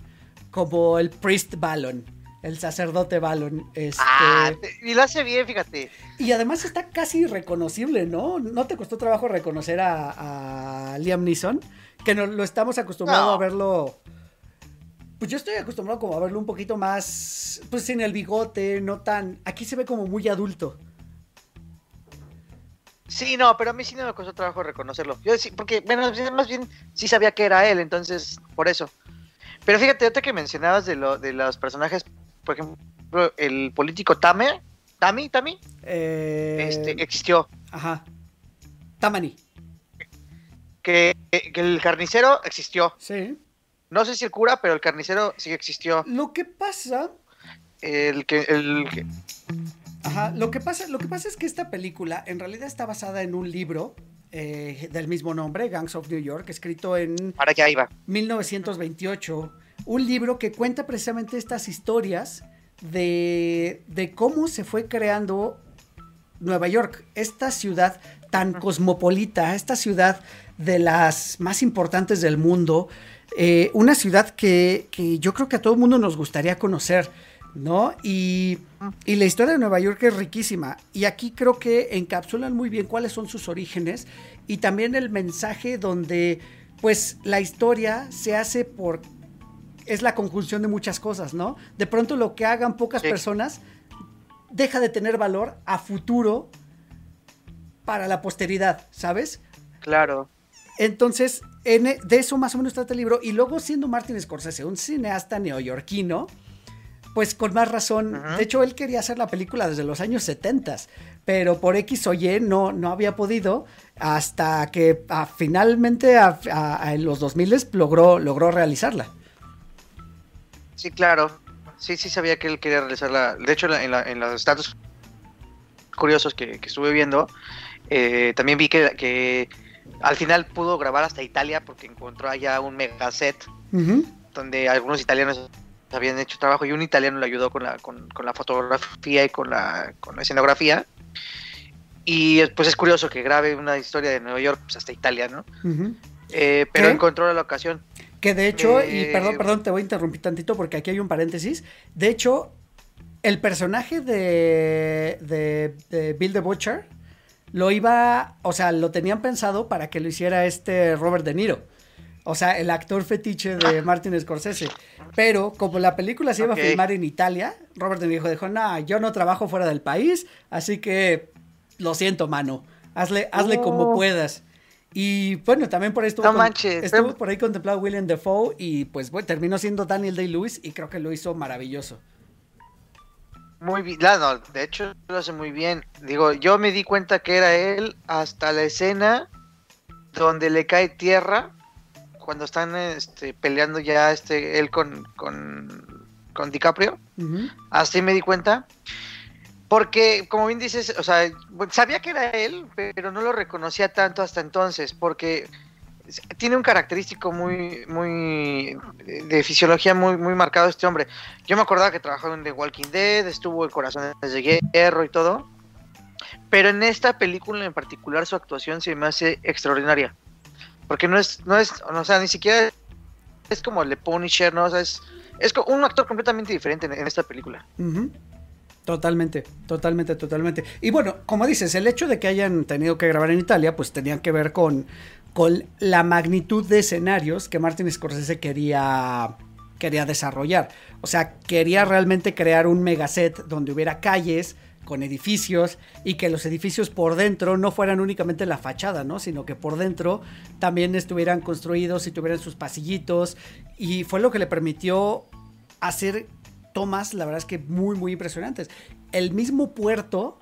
Speaker 1: como el Priest Ballon, el sacerdote Ballon. Este,
Speaker 2: Ah, y lo hace bien, fíjate.
Speaker 1: y además está casi irreconocible, ¿no? ¿No te costó trabajo reconocer a, a Liam Neeson? Que no, lo estamos acostumbrados
Speaker 2: No.
Speaker 1: a verlo. Pues yo estoy acostumbrado como a verlo un poquito más. Pues sin el bigote, no tan. Aquí se ve como muy adulto.
Speaker 2: Sí, no, pero a mí sí no me costó trabajo reconocerlo. Yo sí, porque, bueno, más bien sí sabía que era él, entonces, por eso. Pero fíjate, ahorita que mencionabas de, lo, de los personajes, por ejemplo, el político Tame, Tami, Tami,
Speaker 1: Eh,
Speaker 2: este, existió.
Speaker 1: Ajá. Tamani.
Speaker 2: Que, que el carnicero existió.
Speaker 1: Sí.
Speaker 2: No sé si el cura, pero el carnicero sí existió.
Speaker 1: Lo que pasa.
Speaker 2: El que, el que-
Speaker 1: Ajá. Lo que pasa, lo que pasa es que esta película en realidad está basada en un libro eh, del mismo nombre, Gangs of New York, escrito en
Speaker 2: para allá iba.
Speaker 1: 1928, un libro que cuenta precisamente estas historias de, de cómo se fue creando Nueva York, esta ciudad tan cosmopolita, esta ciudad de las más importantes del mundo, eh, una ciudad que, que, yo creo que a todo el mundo nos gustaría conocer, ¿no? Y, y, la historia de Nueva York es riquísima. Y aquí creo que encapsulan muy bien cuáles son sus orígenes y también el mensaje donde, pues, la historia se hace por... Es la conjunción de muchas cosas, ¿no? De pronto lo que hagan pocas sí. personas deja de tener valor a futuro para la posteridad, ¿sabes?
Speaker 2: Claro.
Speaker 1: Entonces, en, e, de eso más o menos trata el libro. Y luego, siendo Martin Scorsese un cineasta neoyorquino, pues con más razón. Uh -huh. De hecho, él quería hacer la película desde los años 70, pero por X o Y no, no había podido hasta que a, finalmente a, a, en los 2000 logró, logró realizarla.
Speaker 2: Sí, claro. Sí, sí sabía que él quería realizarla. De hecho, en, la, en los datos curiosos que, que estuve viendo, eh, también vi que, que al final pudo grabar hasta Italia porque encontró allá un megaset uh -huh. donde algunos italianos habían hecho trabajo y un italiano le ayudó con la, con, con la fotografía y con la, con la escenografía. Y pues es curioso que grabe una historia de Nueva York pues hasta Italia, ¿no? Uh -huh. eh, pero ¿Qué? encontró la ocasión.
Speaker 1: Que de hecho, eh, y perdón, perdón, te voy a interrumpir tantito porque aquí hay un paréntesis. De hecho, el personaje de, de, de Bill the Butcher lo iba, o sea, lo tenían pensado para que lo hiciera este Robert De Niro. O sea, el actor fetiche de Martin Scorsese. Pero como la película se iba okay. a filmar en Italia, Robert De Niro dijo, no, yo no trabajo fuera del país, así que lo siento, mano. Hazle, hazle oh. como puedas. Y bueno, también por ahí estuvo,
Speaker 2: no manches,
Speaker 1: estuvo pero... por ahí contemplado William Defoe y pues bueno, terminó siendo Daniel Day-Lewis y creo que lo hizo maravilloso.
Speaker 2: Muy bien, no, de hecho lo hace muy bien. Digo, yo me di cuenta que era él hasta la escena donde le cae tierra cuando están este, peleando ya este él con, con, con DiCaprio. Uh -huh. Así me di cuenta. Porque, como bien dices, o sea, sabía que era él, pero no lo reconocía tanto hasta entonces, porque tiene un característico muy, muy de fisiología muy, muy marcado este hombre. Yo me acordaba que trabajó en The Walking Dead, estuvo en Corazones de Hierro y todo, pero en esta película en particular su actuación se me hace extraordinaria, porque no es, no es, o sea, ni siquiera es como el de Punisher, no, o sea, es, es un actor completamente diferente en, esta película.
Speaker 1: Totalmente, totalmente, totalmente. Y bueno, como dices, el hecho de que hayan tenido que grabar en Italia, pues tenían que ver con, con la magnitud de escenarios que Martin Scorsese quería, quería desarrollar. O sea, quería realmente crear un megaset donde hubiera calles con edificios y que los edificios por dentro no fueran únicamente la fachada, ¿no? Sino que por dentro también estuvieran construidos y tuvieran sus pasillitos. Y fue lo que le permitió hacer tomas, la verdad es que muy, muy impresionantes. El mismo puerto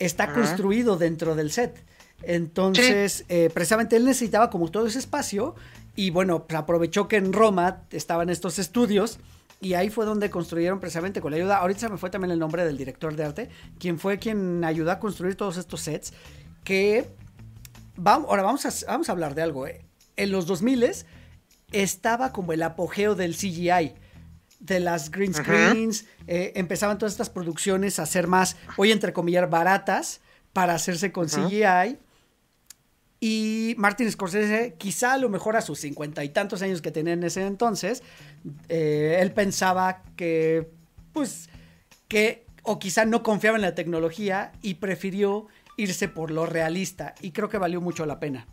Speaker 1: está construido dentro del set. Entonces, sí. eh, precisamente él necesitaba como todo ese espacio y bueno, aprovechó que en Roma estaban estos estudios y ahí fue donde construyeron precisamente con la ayuda, ahorita se me fue también el nombre del director de arte, quien fue quien ayudó a construir todos estos sets, que vamos, ahora vamos a, vamos a hablar de algo, eh. en los 2000 estaba como el apogeo del CGI, de las green screens, eh, empezaban todas estas producciones a ser más, hoy entre comillas, baratas para hacerse con. CGI. Y Martin Scorsese, quizá a lo mejor a sus cincuenta y tantos años que tenía en ese entonces, eh, él pensaba que, pues, que, o quizá no confiaba en la tecnología y prefirió irse por lo realista. Y creo que valió mucho la pena.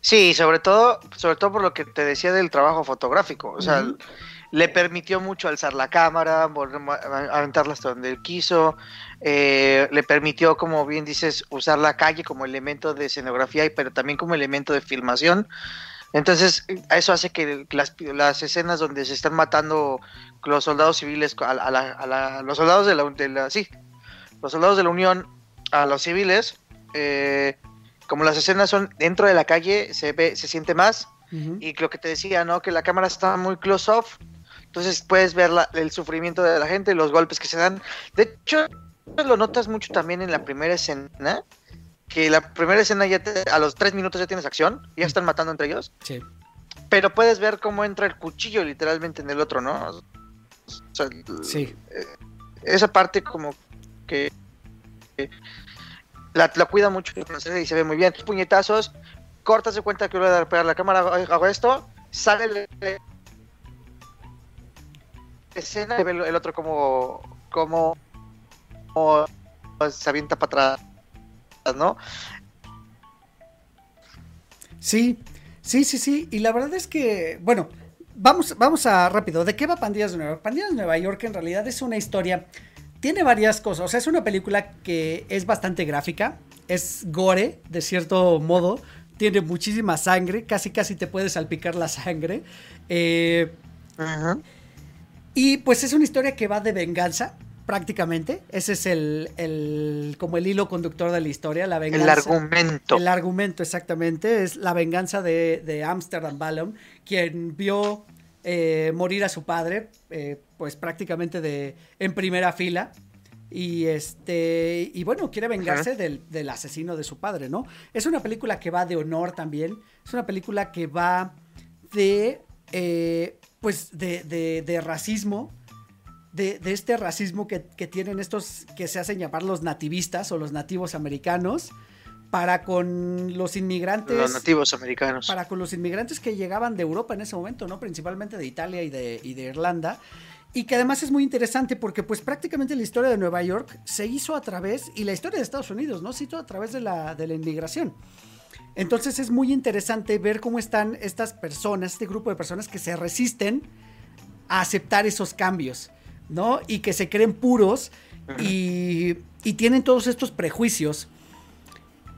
Speaker 2: Sí, sobre todo, sobre todo por lo que te decía del trabajo fotográfico. O sea, uh -huh le permitió mucho alzar la cámara, aventarla hasta donde él quiso, eh, le permitió, como bien dices, usar la calle como elemento de escenografía, pero también como elemento de filmación. Entonces, eso hace que las, las escenas donde se están matando los soldados civiles, a, a, la, a la, los soldados de la, de la, sí, los soldados de la Unión a los civiles, eh, como las escenas son dentro de la calle, se ve, se siente más. Uh -huh. Y lo que te decía, ¿no? Que la cámara está muy close off, entonces puedes ver la, el sufrimiento de la gente, los golpes que se dan. De hecho, lo notas mucho también en la primera escena, que la primera escena ya te, a los tres minutos ya tienes acción, ya están matando entre ellos.
Speaker 1: Sí.
Speaker 2: Pero puedes ver cómo entra el cuchillo literalmente en el otro, ¿no? O sea,
Speaker 1: sí.
Speaker 2: Eh, esa parte como que la, la cuida mucho y se ve muy bien. Puñetazos, cortas de cuenta que voy a pegar la cámara, hago esto, sale el, escena y ve el otro como, como, se avienta para atrás, ¿no?
Speaker 1: Sí, sí, sí, sí. Y la verdad es que, bueno, vamos, vamos a rápido. ¿De qué va Pandillas de Nueva York? Pandillas de Nueva York en realidad es una historia. Tiene varias cosas. O sea, es una película que es bastante gráfica. Es gore, de cierto modo. Tiene muchísima sangre. Casi, casi te puede salpicar la sangre. Eh, y pues es una historia que va de venganza prácticamente. Ese es el, como el hilo conductor de la historia, la venganza.
Speaker 2: El argumento.
Speaker 1: El argumento, exactamente. Es la venganza de, de Amsterdam Ballum, quien vio eh, morir a su padre, eh, pues prácticamente de, en primera fila. Y este. Y bueno, quiere vengarse del, asesino de su padre, ¿no? Es una película que va de honor también. Es una película que va de. Eh, pues de, de, de racismo de, este racismo que, tienen estos que se hacen llamar los nativistas o los nativos americanos para con los inmigrantes.
Speaker 2: Los nativos americanos.
Speaker 1: Para con los inmigrantes que llegaban de Europa en ese momento, ¿no? Principalmente de Italia y de, de Irlanda. Y que además es muy interesante porque pues prácticamente la historia de Nueva York se hizo a través, y la historia de Estados Unidos, ¿no? Se hizo a través de la, de la inmigración. Entonces es muy interesante ver cómo están estas personas, este grupo de personas que se resisten a aceptar esos cambios. ¿No? Y que se creen puros y, tienen todos estos prejuicios.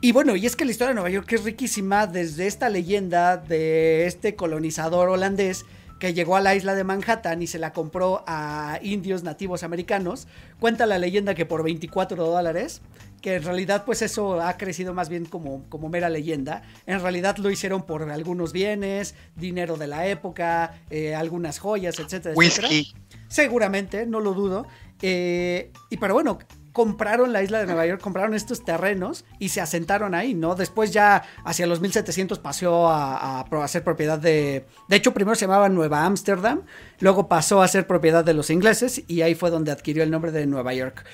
Speaker 1: Y bueno, y es que la historia de Nueva York es riquísima desde esta leyenda de este colonizador holandés que llegó a la isla de Manhattan y se la compró a indios nativos americanos. Cuenta la leyenda que por 24 dólares, que en realidad pues eso ha crecido más bien como, como mera leyenda. En realidad lo hicieron por algunos bienes, dinero de la época, eh, algunas joyas, etcétera,
Speaker 2: Whisky.
Speaker 1: Seguramente, no lo dudo. Eh, y pero bueno, compraron la isla de Nueva York, compraron estos terrenos y se asentaron ahí, ¿no? Después ya hacia los 1700 pasó a, ser propiedad de... De hecho, primero se llamaba Nueva Ámsterdam, luego pasó a ser propiedad de los ingleses y ahí fue donde adquirió el nombre de Nueva York.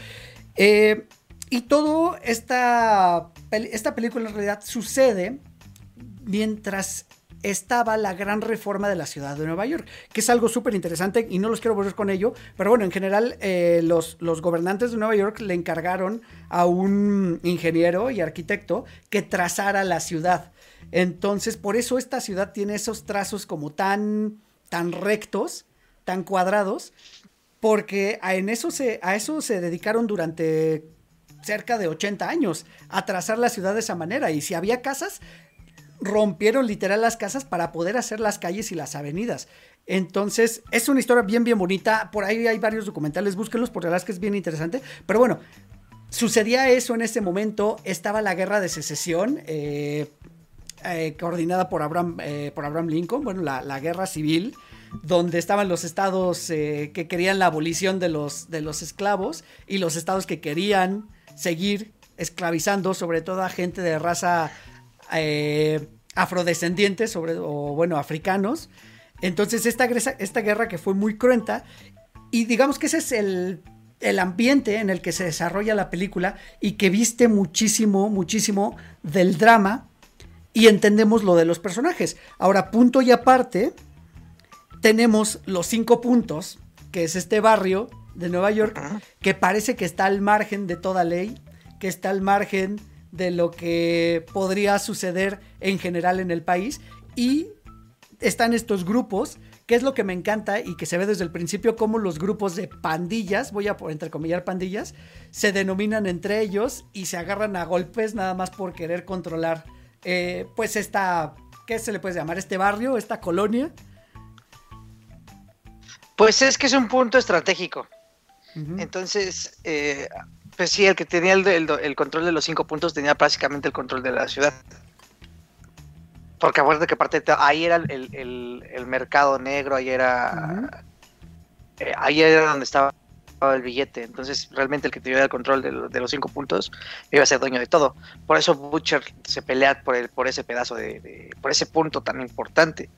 Speaker 1: Eh, y todo esta, esta película en realidad sucede mientras estaba la gran reforma de la ciudad de Nueva York, que es algo súper interesante y no los quiero volver con ello, pero bueno, en general eh, los, los gobernantes de Nueva York le encargaron a un ingeniero y arquitecto que trazara la ciudad. Entonces, por eso esta ciudad tiene esos trazos como tan, tan rectos, tan cuadrados, porque a, en eso se, a eso se dedicaron durante cerca de 80 años a trazar la ciudad de esa manera. Y si había casas, rompieron literal las casas para poder hacer las calles y las avenidas. Entonces, es una historia bien, bien bonita. Por ahí hay varios documentales, búsquenlos porque la es que es bien interesante. Pero bueno, sucedía eso en ese momento. Estaba la guerra de secesión, eh, eh, coordinada por Abraham, eh, por Abraham Lincoln, bueno, la, la, guerra civil, donde estaban los estados que querían la abolición de los, de los esclavos y los estados que querían seguir esclavizando, sobre todo a gente de raza eh, afrodescendientes, sobre, o bueno, africanos. Entonces esta, esta guerra que fue muy cruenta, y digamos que ese es el, el ambiente en el que se desarrolla la película y que viste muchísimo, muchísimo del drama y entendemos lo de los personajes. Ahora, punto y aparte, tenemos los cinco puntos, que es este barrio de Nueva York, que parece que está al margen de toda ley, que está al margen de lo que podría suceder en general en el país y están estos grupos, que es lo que me encanta y que se ve desde el principio como los grupos de pandillas, voy a entrecomillar pandillas, se denominan entre ellos y se agarran a golpes nada más por querer controlar eh, pues esta, ¿qué se le puede llamar? Este barrio, esta colonia.
Speaker 2: Pues es que es un punto estratégico. Entonces, eh, pues sí, el que tenía el, control de los cinco puntos tenía básicamente el control de la ciudad. Porque acuérdate que aparte ahí era el, mercado negro, ahí era. Eh, ahí era donde estaba el billete. Entonces, realmente el que tenía el control de, los cinco puntos iba a ser dueño de todo. Por eso Butcher se pelea por, el, por ese pedazo de, por ese punto tan importante.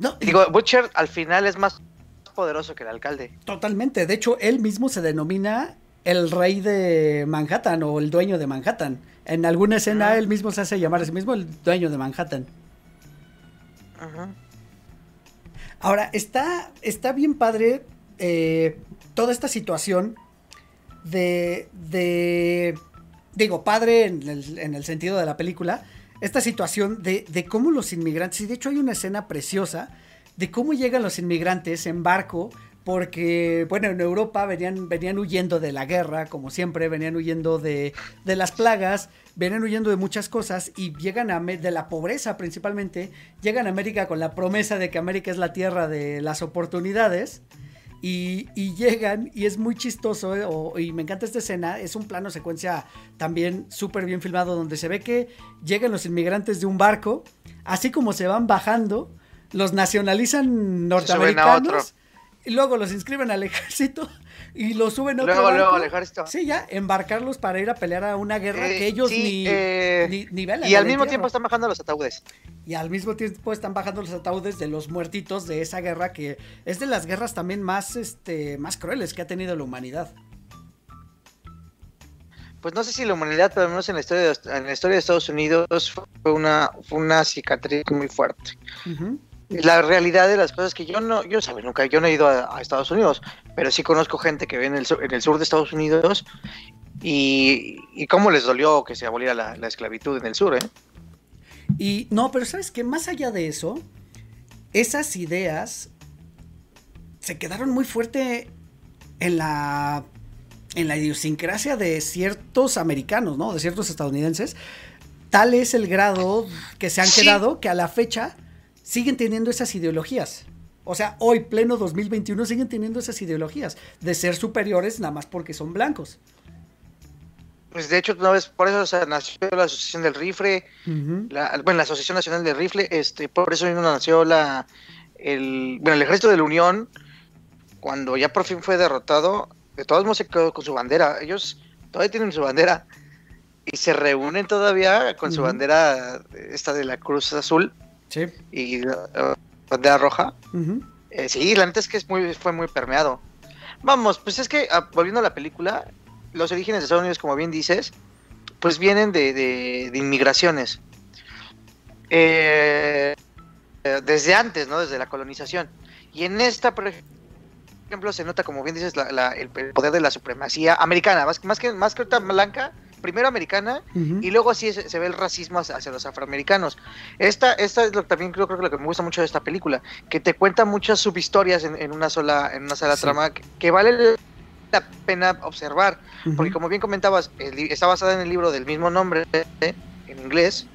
Speaker 2: No, Digo, Butcher al final es más poderoso que el alcalde.
Speaker 1: Totalmente. De hecho, él mismo se denomina el rey de Manhattan o el dueño de Manhattan. En alguna escena él mismo se hace llamar a sí mismo el dueño de Manhattan. Ahora, está, está bien padre eh, toda esta situación de, de digo, padre en el, en el, sentido de la película, esta situación de, de cómo los inmigrantes, y de hecho hay una escena preciosa de cómo llegan los inmigrantes en barco porque, bueno, en Europa venían, venían huyendo de la guerra, como siempre, venían huyendo de, de las plagas, venían huyendo de muchas cosas y llegan a, de la pobreza principalmente, llegan a América con la promesa de que América es la tierra de las oportunidades. Y, y, llegan y es muy chistoso eh, y me encanta esta escena, es un plano secuencia también súper bien filmado donde se ve que llegan los inmigrantes de un barco, así como se van bajando, los nacionalizan norteamericanos y luego los inscriben al ejército y los suben a otro
Speaker 2: luego, luego al ejército.
Speaker 1: Sí, ya, embarcarlos para ir a pelear a una guerra que ellos ni,
Speaker 2: eh, ni, Y al mismo tiempo están bajando los ataúdes.
Speaker 1: Y al mismo tiempo están bajando los ataúdes de los muertitos de esa guerra que es de las guerras también más, este, más crueles que ha tenido la humanidad.
Speaker 2: Pues no sé si la humanidad, pero al menos en la historia de, en la historia de Estados Unidos fue una, fue una cicatriz muy fuerte la realidad de las cosas que yo no, yo sabes, nunca, yo no he ido a, Estados Unidos, pero sí conozco gente que vive en el, sur, en el sur de Estados Unidos y, y cómo les dolió que se aboliera la, esclavitud en el sur, ¿eh?
Speaker 1: Y no, pero sabes que más allá de eso, esas ideas se quedaron muy fuerte en la en la idiosincrasia de ciertos americanos, ¿no? De ciertos estadounidenses. Tal es el grado que se han quedado que a la fecha siguen teniendo esas ideologías. O sea, hoy, pleno 2021, siguen teniendo esas ideologías de ser superiores nada más porque son blancos.
Speaker 2: Pues de hecho, una vez, por eso nació la Asociación del Rifle, la, bueno, la Asociación Nacional del Rifle, este, por eso nació la, el, bueno, el Ejército de la Unión, cuando ya por fin fue derrotado, de todos modos se quedó con su bandera, ellos todavía tienen su bandera, y se reúnen todavía con su bandera, esta de la Cruz Azul,
Speaker 1: Sí.
Speaker 2: Y la bandera roja. Eh, sí, la neta es que es muy, fue muy permeado. Vamos, pues es que ah, volviendo a la película, los orígenes de Estados Unidos, como bien dices, pues vienen de, de, inmigraciones. Eh, desde antes, ¿no? Desde la colonización. Y en esta, por ejemplo, se nota, como bien dices, el, poder de la supremacía americana, más, más que más que blanca, primero americana y luego así se, ve el racismo hacia, los afroamericanos. Esta, esta es lo que también creo, creo que lo que me gusta mucho de esta película, que te cuenta muchas subhistorias en, una sola, en una sola trama que, vale la pena observar, porque como bien comentabas, está basada en el libro del mismo nombre en inglés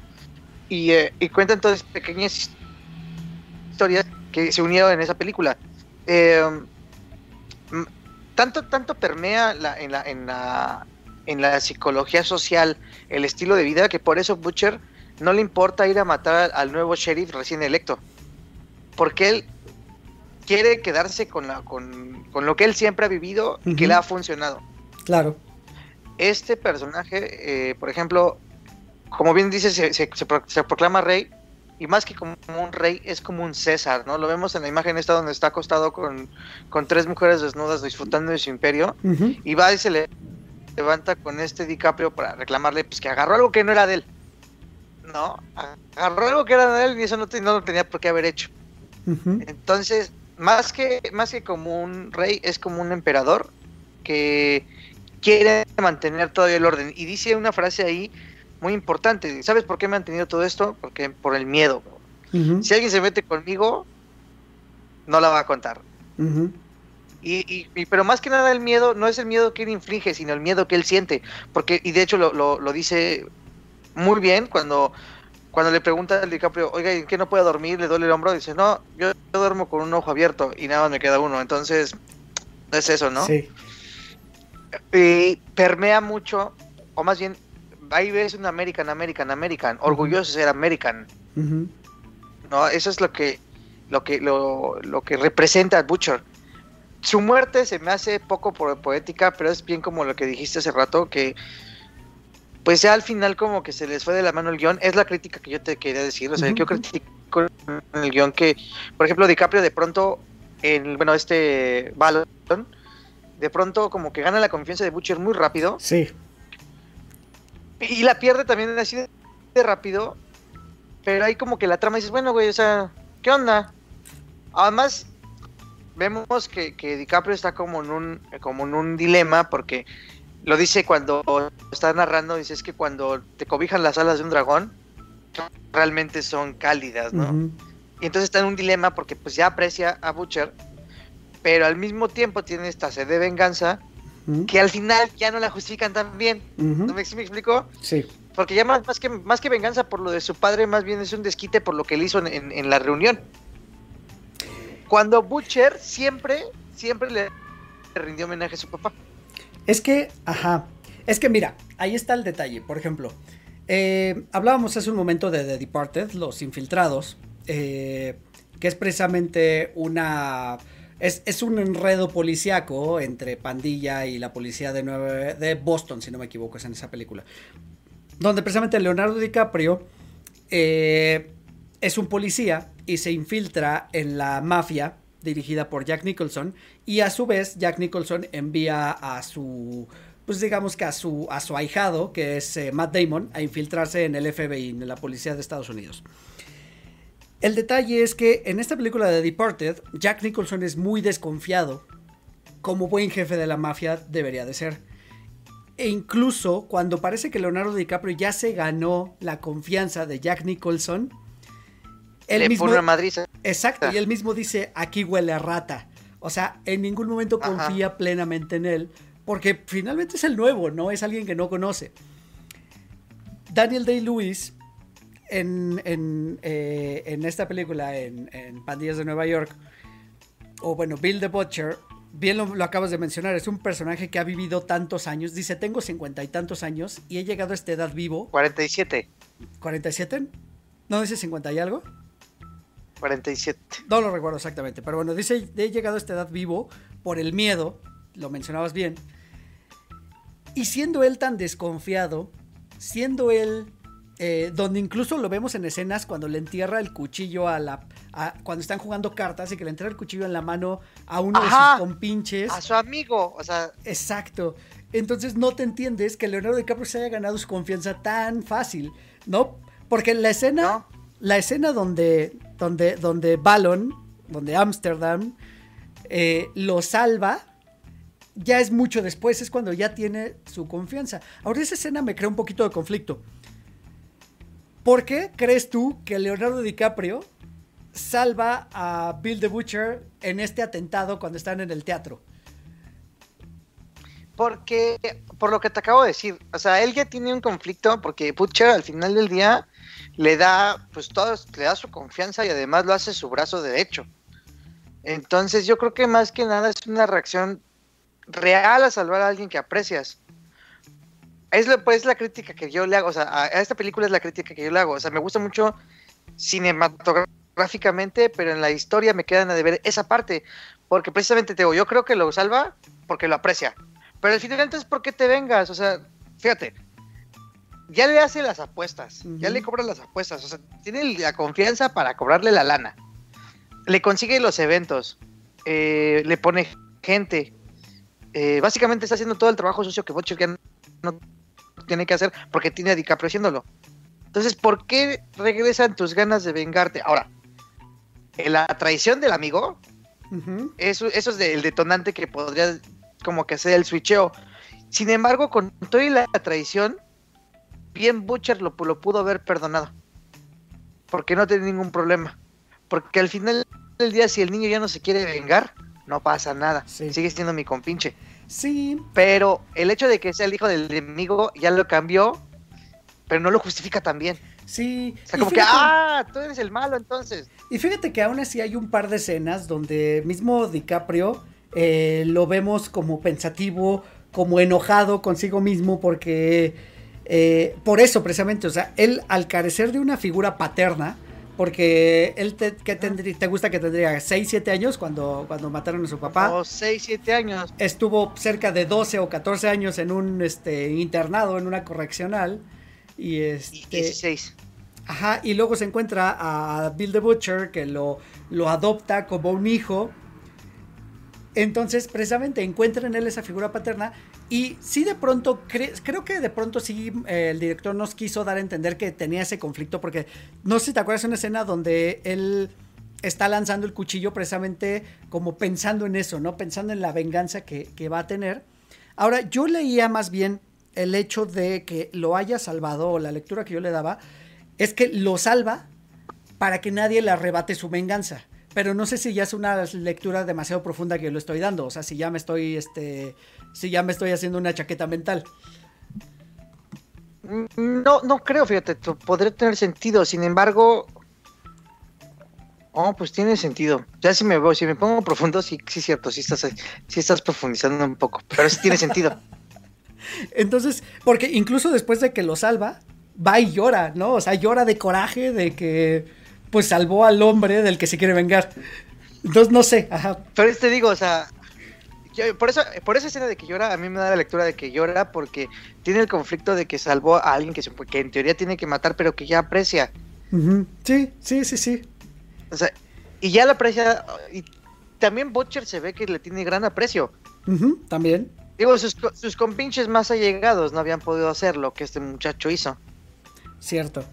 Speaker 2: y, eh, y cuenta entonces pequeñas historias que se unieron en esa película. Eh, tanto, tanto permea la, en, la, en, la, en la psicología social el estilo de vida que por eso Butcher no le importa ir a matar al nuevo sheriff recién electo. Porque él quiere quedarse con, la, con, lo que él siempre ha vivido y que le ha funcionado.
Speaker 1: Claro.
Speaker 2: Este personaje, eh, por ejemplo, como bien dice, se, se, proclama rey, y más que como un rey, es como un César, ¿no? Lo vemos en la imagen esta donde está acostado con, con tres mujeres desnudas disfrutando de su imperio, y va y se le levanta con este DiCaprio para reclamarle pues que agarró algo que no era de él. No, agarró algo que era de él y eso no, no lo tenía por qué haber hecho. Entonces, más que, más que como un rey, es como un emperador que quiere mantener todavía el orden. Y dice una frase ahí muy importante. ¿Sabes por qué he mantenido todo esto? Porque por el miedo. Si alguien se mete conmigo, no la va a contar. Y, pero más que nada el miedo no es el miedo que él inflige, sino el miedo que él siente. Porque, y de hecho lo, lo, dice muy bien cuando, cuando le pregunta al DiCaprio, oiga, ¿en qué no puede dormir? Le duele el hombro. Dice, no, yo, duermo con un ojo abierto y nada más me queda uno. Entonces, es eso, ¿no?
Speaker 1: Sí.
Speaker 2: Y permea mucho, o más bien, ahí ves un American, American, American, orgulloso de ser American. No, eso es lo que, lo que, lo, lo que representa Butcher su muerte se me hace poco poética, pero es bien como lo que dijiste hace rato, que pues ya al final como que se les fue de la mano el guion, es la crítica que yo te quería decir, o sea, yo critico el guion que, por ejemplo, DiCaprio de pronto, en, bueno, este Balon, de pronto como que gana la confianza de Butcher muy rápido.
Speaker 1: Sí.
Speaker 2: Y la pierde también así de rápido. Pero ahí como que la trama dices, bueno, güey, o sea, ¿qué onda? Además, vemos que, que DiCaprio está como en un, como en un dilema porque lo dice cuando está narrando, dice es que cuando te cobijan las alas de un dragón, realmente son cálidas, ¿no? Y entonces está en un dilema porque pues ya aprecia a Butcher, pero al mismo tiempo tiene esta sed de venganza que al final ya no la justifican tan bien. ¿No me, sí me explico?
Speaker 1: Sí.
Speaker 2: Porque ya más, más que, más que venganza por lo de su padre, más bien es un desquite por lo que él hizo en, en- en la reunión. Cuando Butcher siempre, siempre le rindió homenaje a su papá.
Speaker 1: Es que, ajá, es que mira, ahí está el detalle. Por ejemplo, eh, hablábamos hace un momento de The Departed, Los Infiltrados, eh, que es precisamente una... Es, un enredo policíaco entre pandilla y la policía de, Nueva- de Boston, si no me equivoco, es en esa película. Donde precisamente Leonardo DiCaprio eh, es un policía y se infiltra en la mafia dirigida por Jack Nicholson y a su vez Jack Nicholson envía a su pues digamos que a su a su ahijado que es eh, Matt Damon a infiltrarse en el FBI en la policía de Estados Unidos. El detalle es que en esta película de Departed Jack Nicholson es muy desconfiado como buen jefe de la mafia debería de ser. E incluso cuando parece que Leonardo DiCaprio ya se ganó la confianza de Jack Nicholson, él
Speaker 2: le
Speaker 1: mismo
Speaker 2: pone una madriza.
Speaker 1: Exacto,
Speaker 2: Ah.
Speaker 1: y él mismo dice, aquí huele a rata. O sea, en ningún momento
Speaker 2: Ajá.
Speaker 1: confía plenamente en él, porque finalmente es el nuevo, ¿no? Es alguien que no conoce. Daniel Day-Lewis, en, en, eh, en esta película, en, en Pandillas de Nueva York, o bueno, Bill the Butcher, bien lo, lo acabas de mencionar, es un personaje que ha vivido tantos años. Dice, tengo cincuenta y tantos años y he llegado a esta edad vivo.
Speaker 2: 47.
Speaker 1: ¿47? ¿No dice 50 y algo?
Speaker 2: 47.
Speaker 1: No lo recuerdo exactamente, pero bueno, dice, he llegado a esta edad vivo por el miedo, lo mencionabas bien, y siendo él tan desconfiado, siendo él, eh, donde incluso lo vemos en escenas cuando le entierra el cuchillo a la, a- cuando están jugando cartas y que le entierra el cuchillo en la mano a uno de sus compinches.
Speaker 2: A su amigo, o sea,
Speaker 1: Exacto. Entonces no te entiendes que Leonardo DiCaprio se haya ganado su confianza tan fácil, ¿no? Porque la escena,
Speaker 2: No.
Speaker 1: La escena donde, donde, donde Ballon, donde Amsterdam eh, lo salva, ya es mucho después, es cuando ya tiene su confianza. Ahora esa escena me crea un poquito de conflicto. ¿Por qué crees tú que Leonardo DiCaprio salva a Bill the Butcher en este atentado cuando están en el teatro?
Speaker 2: Porque, por lo que te acabo de decir, o sea, él ya tiene un conflicto porque Butcher al final del día le da, pues todo, le da su confianza y además lo hace su brazo derecho. Entonces yo creo que más que nada es una reacción real a salvar a alguien que aprecias. Es, lo, pues, la crítica que yo le hago, o sea, a, a esta película es la crítica que yo le hago, o sea, me gusta mucho cinematográficamente, pero en la historia me quedan a deber esa parte, porque precisamente te digo, yo creo que lo salva porque lo aprecia, pero al final entonces, ¿por qué te vengas? O sea, fíjate, ya le hace las apuestas, ya le cobra las apuestas, o sea, tiene la confianza para cobrarle la lana, le consigue los eventos, eh, le pone gente, eh, básicamente está haciendo todo el trabajo sucio que Butcher ya no tiene que hacer porque tiene a DiCaprio haciéndolo. Entonces, ¿por qué regresan tus ganas de vengarte? Ahora, en la traición del amigo, eso, eso es de- el detonante que podría como que ser el switcheo. Sin embargo, con todo y la traición, bien Butcher lo, lo pudo haber perdonado. Porque no tiene ningún problema. Porque al final del día, si el niño ya no se quiere vengar, no pasa nada.
Speaker 1: Sí.
Speaker 2: Sigue siendo mi compinche.
Speaker 1: Sí,
Speaker 2: Pero el hecho de que sea el hijo del enemigo ya lo cambió, pero no lo justifica también.
Speaker 1: sí.
Speaker 2: O sea,
Speaker 1: Y
Speaker 2: como que, ah, tú eres el malo entonces.
Speaker 1: Y fíjate que aún así hay un par de escenas donde mismo DiCaprio eh, lo vemos como pensativo, como enojado consigo mismo, porque eh, por eso precisamente, o sea, él al carecer de una figura paterna, porque él te, que tendría- te gusta que tendría 6, 7 años cuando, cuando mataron a su papá.
Speaker 2: O 6, 7 años.
Speaker 1: Estuvo cerca de 12 o 14 años en un este, internado, en una correccional. Y
Speaker 2: Y
Speaker 1: este.
Speaker 2: 16.
Speaker 1: Ajá, y luego se encuentra a Bill the Butcher que lo, lo adopta como un hijo. Entonces, precisamente encuentra en él esa figura paterna y sí de pronto, creo que de pronto sí eh, el director nos quiso dar a entender que tenía ese conflicto porque no sé si te acuerdas de una escena donde él está lanzando el cuchillo precisamente como pensando en eso, ¿no? Pensando en la venganza que, que va a tener. Ahora, yo leía más bien el hecho de que lo haya salvado, o la lectura que yo le daba, es que lo salva para que nadie le arrebate su venganza pero no sé si ya es una lectura demasiado profunda que yo lo estoy dando, o sea, si ya me estoy, este, si ya me estoy haciendo una chaqueta mental.
Speaker 2: No, no creo, fíjate, podría tener sentido, sin embargo, oh, pues tiene sentido. Ya si me voy, si me pongo profundo, sí, sí es cierto, sí estás, sí estás profundizando un poco, pero sí tiene sentido.
Speaker 1: Entonces, porque incluso después de que lo salva, va y llora, ¿no? O sea, llora de coraje de que pues salvó al hombre del que se quiere vengar. Entonces, no sé, ajá.
Speaker 2: Pero te digo, o sea, por eso, por esa escena de que llora, a mí me da la lectura de que llora porque tiene el conflicto de que salvó a alguien que, se, que en teoría tiene que matar, pero que ya aprecia.
Speaker 1: Sí, sí, sí, sí.
Speaker 2: O sea, y ya la aprecia. Y también Butcher se ve que le tiene gran aprecio.
Speaker 1: también.
Speaker 2: Digo, sus, sus compinches más allegados no habían podido hacer lo que este muchacho hizo.
Speaker 1: Cierto.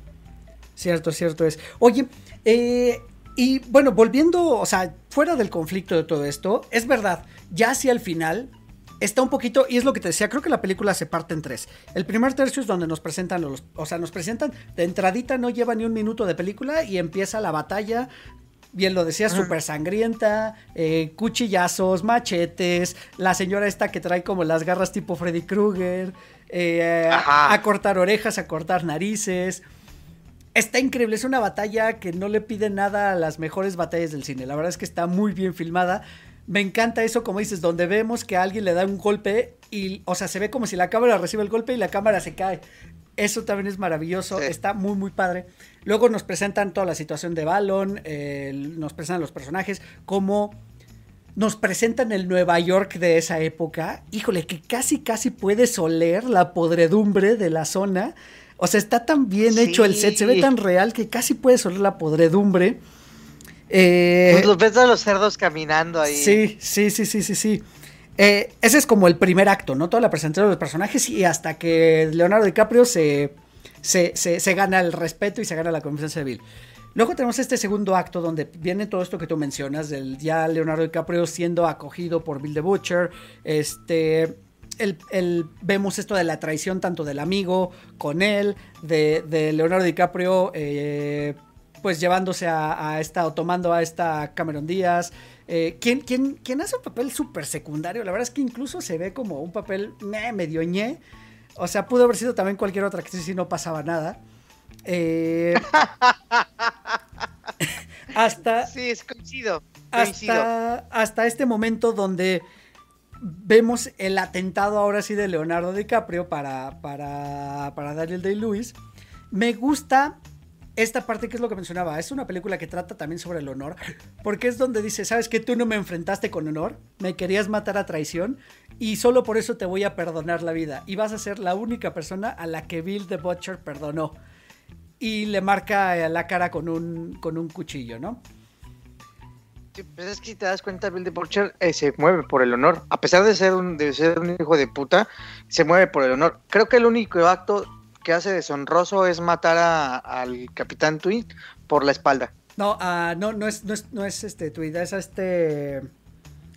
Speaker 1: Cierto, cierto es. Oye, eh, y bueno, volviendo, o sea, fuera del conflicto de todo esto, es verdad, ya hacia el final está un poquito, y es lo que te decía, creo que la película se parte en tres. El primer tercio es donde nos presentan los, o sea, nos presentan de entradita, no lleva ni un minuto de película y empieza la batalla. Bien lo decía, súper sangrienta, eh, cuchillazos, machetes, la señora esta que trae como las garras tipo Freddy Krueger, eh, a cortar orejas, a cortar narices. Está increíble, es una batalla que no le pide nada a las mejores batallas del cine. La verdad es que está muy bien filmada. Me encanta eso, como dices, donde vemos que alguien le da un golpe y, o sea, se ve como si la cámara recibe el golpe y la cámara se cae. Eso también es maravilloso, está muy, muy padre. Luego nos presentan toda la situación de Balon, nos presentan los personajes, como nos presentan el Nueva York de esa época. Híjole, que casi, casi puedes oler la podredumbre de la zona. O sea, está tan bien hecho el set, se ve tan real que casi puedes oler la podredumbre.
Speaker 2: Eh, pues los ves a los cerdos caminando ahí.
Speaker 1: Sí, sí, sí, sí, sí, sí. Eh, ese es como el primer acto, ¿no? Toda la presentación de los personajes y hasta que Leonardo DiCaprio se, se, se, gana el respeto y se gana la confianza de Bill. Luego tenemos este segundo acto donde viene todo esto que tú mencionas, del ya Leonardo DiCaprio siendo acogido por Bill the Butcher, este, el, vemos esto de la traición tanto del amigo con él, de, Leonardo DiCaprio, eh, pues llevándose a, esta o tomando a esta Cameron Díaz. Eh, quien, hace un papel súper secundario, la verdad es que incluso se ve como un papel medio ñe. O sea, pudo haber sido también cualquier otra actriz y no pasaba nada. Eh, hasta.
Speaker 2: Sí, es coincido.
Speaker 1: Hasta, hasta este momento donde vemos el atentado ahora sí de Leonardo DiCaprio para, para, para Daniel Day-Lewis. Me gusta esta parte que es lo que mencionaba. Es una película que trata también sobre el honor. Porque es donde dice, ¿sabes que Tú no me enfrentaste con honor. Me querías matar a traición. Y solo por eso te voy a perdonar la vida. Y vas a ser la única persona a la que Bill the Butcher perdonó. Y le marca la cara con un, con un cuchillo, ¿no?
Speaker 2: Pues es que si te das cuenta, Bill de Butcher eh, se mueve por el honor. A pesar de ser, un, de ser un hijo de puta, se mueve por el honor. Creo que el único acto que hace deshonroso es matar al Capitán Twin por la espalda.
Speaker 1: No, uh, no, no es, no es, no es este Tweed, es este.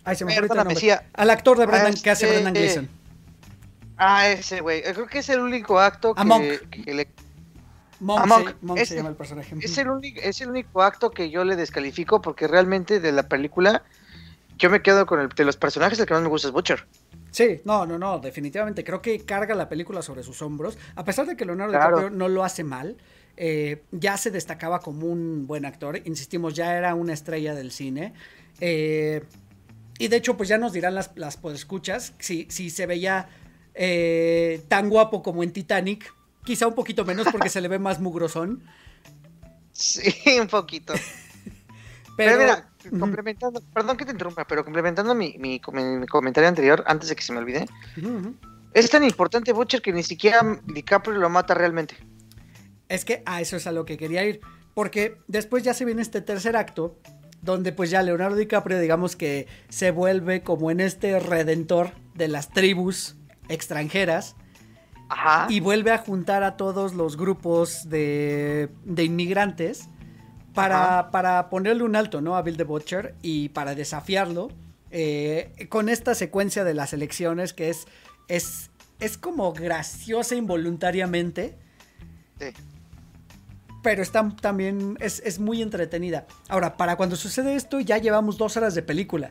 Speaker 1: Ay, se me
Speaker 2: fue
Speaker 1: Al actor de Brendan, que hace Brendan Gleeson.
Speaker 2: Ah, ese güey. Creo que es el único acto que, que le
Speaker 1: Monk, se, llama el personaje.
Speaker 2: Es el, único, es el único acto que yo le descalifico porque realmente de la película yo me quedo con el de los personajes el que más me gusta es Butcher.
Speaker 1: Sí, no, no, no, definitivamente. Creo que carga la película sobre sus hombros. A pesar de que Leonardo DiCaprio no lo hace mal, eh, ya se destacaba como un buen actor. Insistimos, ya era una estrella del cine. Eh, y de hecho, pues ya nos dirán las, las podescuchas si, si se veía eh, tan guapo como en Titanic Quizá un poquito menos porque se le ve más mugrosón.
Speaker 2: Sí, un poquito. pero, mira, complementando, perdón que te interrumpa, pero complementando mi, mi, comentario anterior, antes de que se me olvide, es tan importante Butcher que ni siquiera DiCaprio lo mata realmente.
Speaker 1: Es que a eso es a lo que quería ir, porque después ya se viene este tercer acto, donde pues ya Leonardo DiCaprio digamos que se vuelve como en este redentor de las tribus extranjeras
Speaker 2: Ajá.
Speaker 1: y vuelve a juntar a todos los grupos de, de inmigrantes para, para ponerle un alto ¿no? a Bill the Butcher y para desafiarlo eh, con esta secuencia de las elecciones que es, es, es como graciosa involuntariamente
Speaker 2: Sí.
Speaker 1: pero está también es, es muy entretenida. Ahora, para cuando sucede esto, ya llevamos dos horas de película.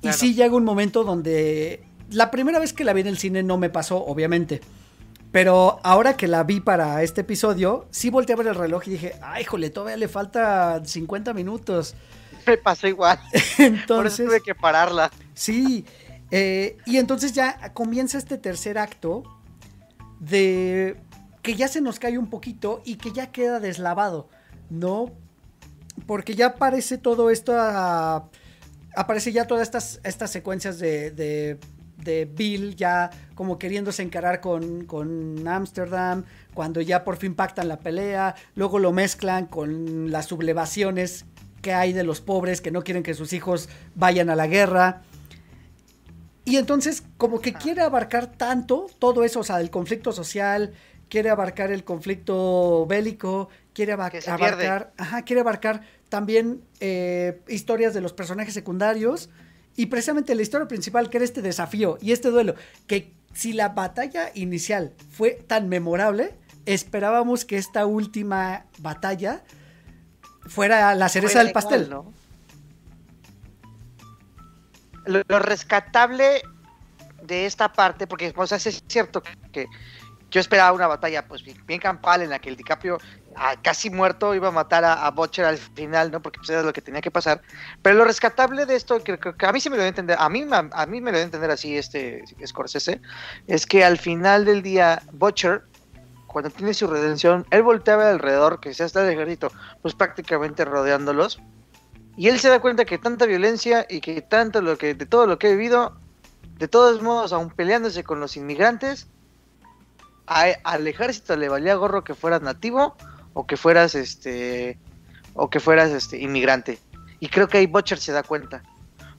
Speaker 1: Y sí llega un momento donde la primera vez que la vi en el cine no me pasó, obviamente. Pero ahora que la vi para este episodio, sí volteé a ver el reloj y dije, ay, jole, todavía le falta 50 minutos.
Speaker 2: Me pasó igual. Por eso
Speaker 1: Entonces,
Speaker 2: tuve que pararla.
Speaker 1: Sí, eh, y entonces ya comienza este tercer acto de que ya se nos cae un poquito y que ya queda deslavado, ¿no? Porque ya aparece todo esto, a- aparece ya todas estas, estas secuencias de, de, de Bill ya como queriéndose encarar con, con Amsterdam, cuando ya por fin pactan la pelea, luego lo mezclan con las sublevaciones que hay de los pobres que no quieren que sus hijos vayan a la guerra. Y entonces como que quiere abarcar tanto todo eso, o sea, el conflicto social, quiere abarcar el conflicto bélico, quiere abarcar, ajá, quiere abarcar también eh, historias de los personajes secundarios y precisamente la historia principal que era este desafío y este duelo, que si la batalla inicial fue tan memorable, esperábamos que esta última batalla fuera la cereza
Speaker 2: Fuera
Speaker 1: del pastel.
Speaker 2: igual, ¿no? Lo, lo rescatable de esta parte, porque o sea, es cierto que yo esperaba una batalla pues bien, bien campal en la que el DiCaprio casi muerto iba a matar a, a Butcher al final, ¿no? Porque pues, era lo que tenía que pasar. Pero lo rescatable de esto, que, a mí se me lo dio a entender, a mí, me- a mí me lo dio a entender así este Scorsese, es que al final del día Butcher, cuando tiene su redención, él voltea a ver alrededor, que ya está el ejército, pues prácticamente rodeándolos. Y él se da cuenta que tanta violencia y que tanto lo que, de todo lo que he vivido, de todos modos, aún peleándose con los inmigrantes, a- al ejército le valía gorro que fueras nativo o que fueras este o que fueras este inmigrante. Y creo que ahí Butcher se da cuenta.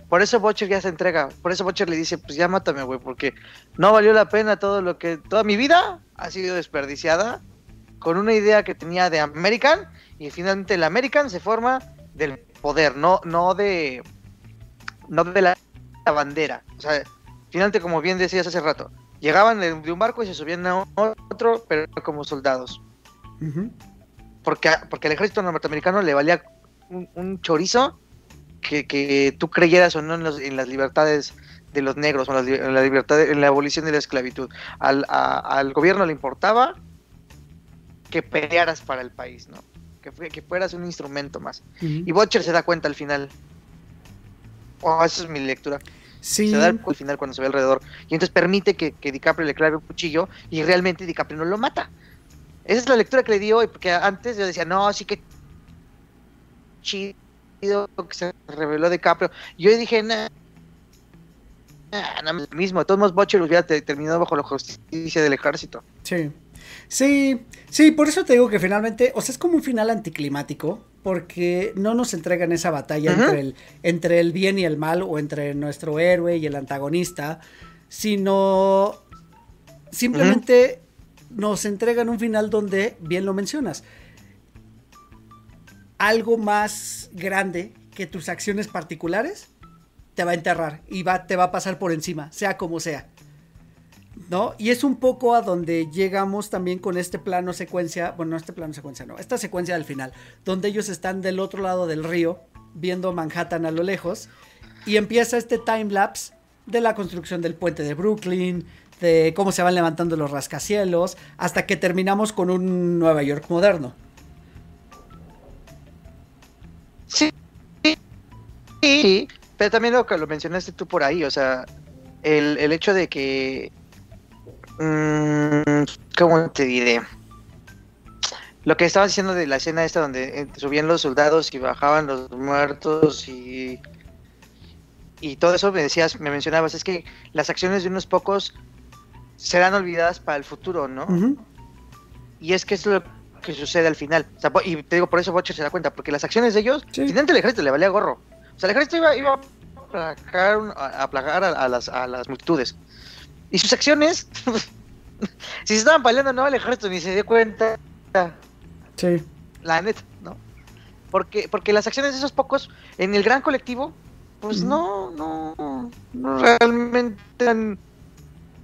Speaker 2: Por eso Butcher ya se entrega. Por eso Butcher le dice, pues ya mátame, güey, porque no valió la pena todo lo que toda mi vida ha sido desperdiciada con una idea que tenía de American y finalmente el American se forma del poder, no no de no de la, bandera. O sea, finalmente como bien decías hace rato, llegaban de, un barco y se subían a otro, pero como soldados. Porque, porque al ejército norteamericano le valía un, un chorizo que, que tú creyeras o no en, los- en las libertades de los negros o en, las li- en la libertad en la abolición de la esclavitud. Al, a- al gobierno le importaba que pelearas para el país, ¿no? Que, que fueras un instrumento más. Y Butcher se da cuenta al final. Oh, esa es mi lectura.
Speaker 1: Sí.
Speaker 2: Se da cuenta al final cuando se ve alrededor. Y entonces permite que, que DiCaprio le clave un cuchillo y realmente DiCaprio no lo mata. Esa es la lectura que le di hoy, porque antes yo decía, no, sí que chido que se reveló DiCaprio. Yo dije, nah, nah, no, lo mismo. De todos modos, Butcher hubiera te- terminado bajo la justicia del ejército.
Speaker 1: Sí. Sí, sí, por eso te digo que finalmente, o sea, es como un final anticlimático, porque no nos entregan esa batalla entre, el, entre el bien y el mal, o entre nuestro héroe y el antagonista, sino simplemente nos entregan un final donde, bien lo mencionas, algo más grande que tus acciones particulares te va a enterrar y va, te va a pasar por encima, sea como sea. ¿No? Y es un poco a donde llegamos también con este plano secuencia, bueno, no este plano secuencia, no, esta secuencia del final, donde ellos están del otro lado del río, viendo Manhattan a lo lejos, y empieza este time lapse de la construcción del puente de Brooklyn, de cómo se van levantando los rascacielos, hasta que terminamos con un Nueva York moderno.
Speaker 2: Sí, sí, pero también lo que lo mencionaste tú por ahí, o sea, el, el hecho de que, mm, ¿cómo te diré? Lo que estabas diciendo de la escena esta donde eh, subían los soldados y bajaban los muertos y y todo eso me decías, me mencionabas, es que las acciones de unos pocos serán olvidadas para el futuro, ¿no? Y es que es lo que sucede al final. y te digo, por eso Butcher se da cuenta, porque las acciones de ellos, sí. finalmente el ejército le valía gorro. O sea, el ejército iba, iba a plagar, a, las, a las multitudes. Y sus acciones, si se estaban peleando, no, el ejército ni se dio cuenta.
Speaker 1: Sí.
Speaker 2: La neta, ¿no? Porque, porque las acciones de esos pocos, en el gran colectivo, pues no, no, no realmente han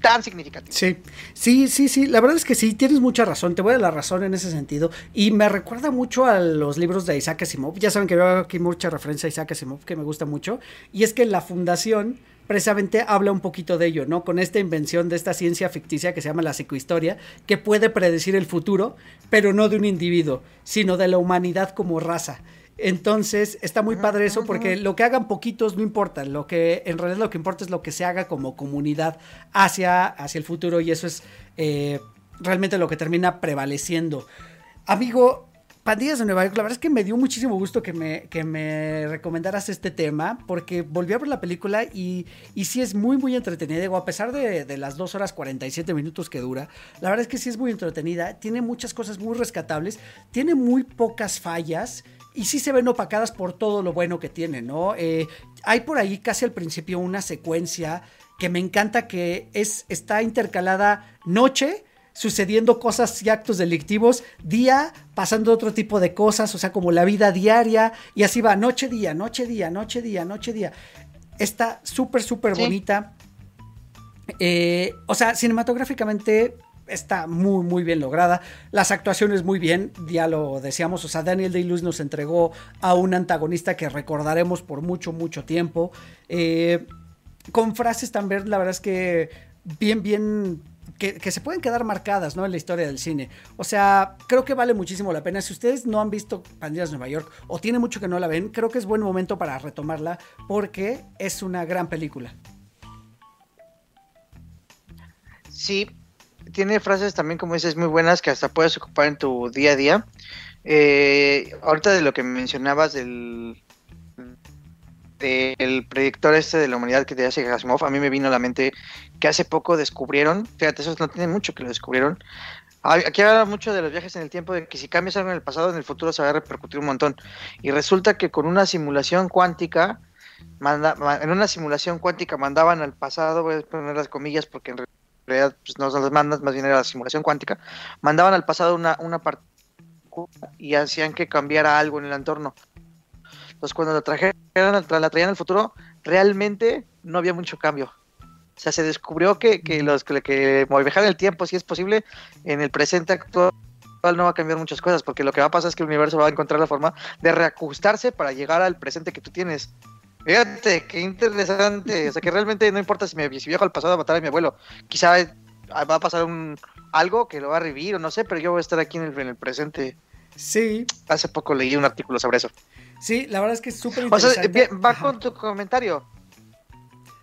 Speaker 2: tan significativo.
Speaker 1: Sí, sí, sí, sí, la verdad es que sí, tienes mucha razón, te voy a dar la razón en ese sentido. Y me recuerda mucho a los libros de Isaac Asimov. Ya saben que veo aquí mucha referencia a Isaac Asimov, que me gusta mucho. Y es que la fundación precisamente habla un poquito de ello, ¿no? Con esta invención de esta ciencia ficticia que se llama la psicohistoria, que puede predecir el futuro, pero no de un individuo, sino de la humanidad como raza. Entonces, está muy padre eso porque lo que hagan poquitos no importa, lo que en realidad lo que importa es lo que se haga como comunidad hacia, hacia el futuro y eso es eh, realmente lo que termina prevaleciendo. Amigo, Pandillas de Nueva York, la verdad es que me dio muchísimo gusto que me, que me recomendaras este tema, porque volví a ver la película y, y sí es muy, muy entretenida. Digo, a pesar de, de, las 2 horas 47 minutos que dura, la verdad es que sí es muy entretenida, tiene muchas cosas muy rescatables, tiene muy pocas fallas y sí se ven opacadas por todo lo bueno que tiene, ¿no? Eh, hay por ahí casi al principio una secuencia que me encanta que es, está intercalada noche, sucediendo cosas y actos delictivos, día pasando otro tipo de cosas, o sea, como la vida diaria, y así va, noche, día, noche, día, noche, día, noche, día. Está súper, súper bonita. Eh, o sea, cinematográficamente está muy, muy bien lograda. Las actuaciones muy bien, ya lo decíamos. O sea, Daniel Day-Lewis nos entregó a un antagonista que recordaremos por mucho, mucho tiempo. Eh, con frases también, la verdad es que bien, bien. Que, se pueden quedar marcadas ¿no? en la historia del cine. O sea, creo que vale muchísimo la pena. Si ustedes no han visto Pandillas Nueva York o tiene mucho que no la ven, creo que es buen momento para retomarla porque es una gran película.
Speaker 2: Sí, tiene frases también, como dices, muy buenas que hasta puedes ocupar en tu día a día. Eh, ahorita de lo que mencionabas del, del predictor este de la humanidad que te hace Asimov, a mí me vino a la mente que hace poco descubrieron, fíjate, eso no tiene mucho que lo descubrieron. Aquí habla mucho de los viajes en el tiempo, de que si cambias algo en el pasado, en el futuro se va a repercutir un montón. Y resulta que con una simulación cuántica, en una simulación cuántica mandaban al pasado, voy a poner las comillas porque en realidad realidad pues, no son las mandas, más bien era la simulación cuántica, mandaban al pasado una, una partícula y hacían que cambiara algo en el entorno. Entonces cuando la trajeron, la traían al futuro, realmente no había mucho cambio. O sea, se descubrió que, que los que, que viajar el tiempo, si es posible, en el presente actual no va a cambiar muchas cosas, porque lo que va a pasar es que el universo va a encontrar la forma de reajustarse para llegar al presente que tú tienes. Fíjate, qué interesante. O sea, que realmente no importa si, me, si viajo al pasado a matar a mi abuelo. Quizá va a pasar un, algo que lo va a revivir o no sé, pero yo voy a estar aquí en el, presente.
Speaker 1: Sí.
Speaker 2: Hace poco leí un artículo sobre eso.
Speaker 1: Sí, la verdad es que es súper interesante.
Speaker 2: O sea, va con tu comentario.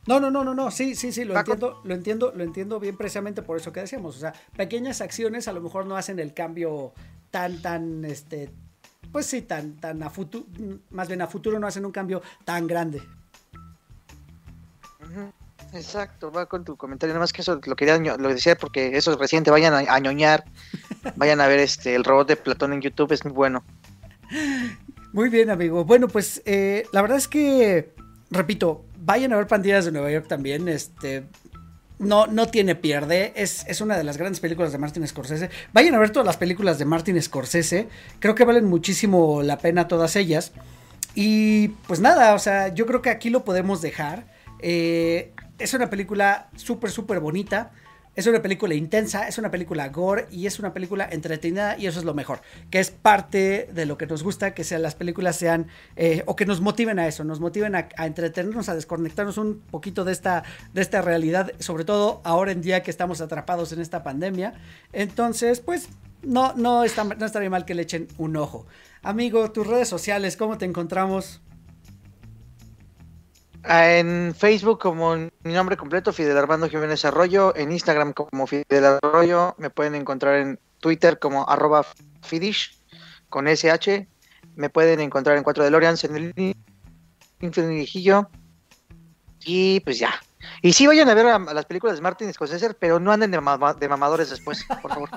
Speaker 1: No, no, no, no, no, sí, sí, sí, lo entiendo, lo entiendo, lo entiendo bien precisamente por eso que decíamos, o sea, pequeñas acciones a lo mejor no hacen el cambio tan, tan, este, pues sí, tan, tan a futuro, más bien a futuro no hacen un cambio tan grande.
Speaker 2: Exacto, va con tu comentario, nada más que eso lo quería lo decía porque eso es reciente, vayan a, ñoñar, vayan a ver este el robot de Platón en YouTube, es muy bueno.
Speaker 1: Muy bien, amigo. Bueno, pues eh, la verdad es que, repito, vayan a ver Pandillas de Nueva York también. Este, no, no tiene pierde. Es, es, una de las grandes películas de Martin Scorsese. Vayan a ver todas las películas de Martin Scorsese. Creo que valen muchísimo la pena todas ellas. Y pues nada, o sea, yo creo que aquí lo podemos dejar. Eh, es una película súper, súper bonita. Es una película intensa, es una película gore y es una película entretenida y eso es lo mejor, que es parte de lo que nos gusta, que sean las películas sean eh, o que nos motiven a eso, nos motiven a, entretenernos, a desconectarnos un poquito de esta, de esta realidad, sobre todo ahora en día que estamos atrapados en esta pandemia. Entonces, pues no, no, está, no mal que le echen un ojo. Amigo, tus redes sociales, ¿cómo te encontramos?
Speaker 2: En Facebook como mi nombre completo, Fidel Armando Jiménez Arroyo, en Instagram como Fidel Arroyo, me pueden encontrar en Twitter como arroba Fidish con SH, me pueden encontrar en Cuatro de Lorians en el Infinigillo y pues ya. Y sí vayan a ver las películas de Martin Scorsese, pero no anden de, de mamadores después, por favor.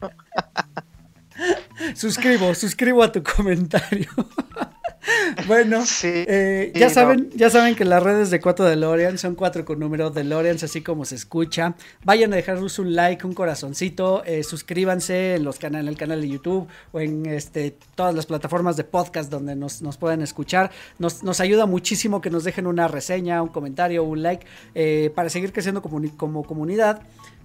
Speaker 1: suscribo, suscribo a tu comentario. bueno,
Speaker 2: Sí,
Speaker 1: eh,
Speaker 2: sí,
Speaker 1: ya
Speaker 2: no.
Speaker 1: saben, ya saben que las redes de 4 DeLorean son 4 con número DeLoreans, así como se escucha. Vayan a dejarnos un like, un corazoncito, eh, suscríbanse en los canales, en el canal de YouTube o en este todas las plataformas de podcast donde nos, nos puedan escuchar. Nos, nos ayuda muchísimo que nos dejen una reseña, un comentario, un like eh, para seguir creciendo comuni- como comunidad.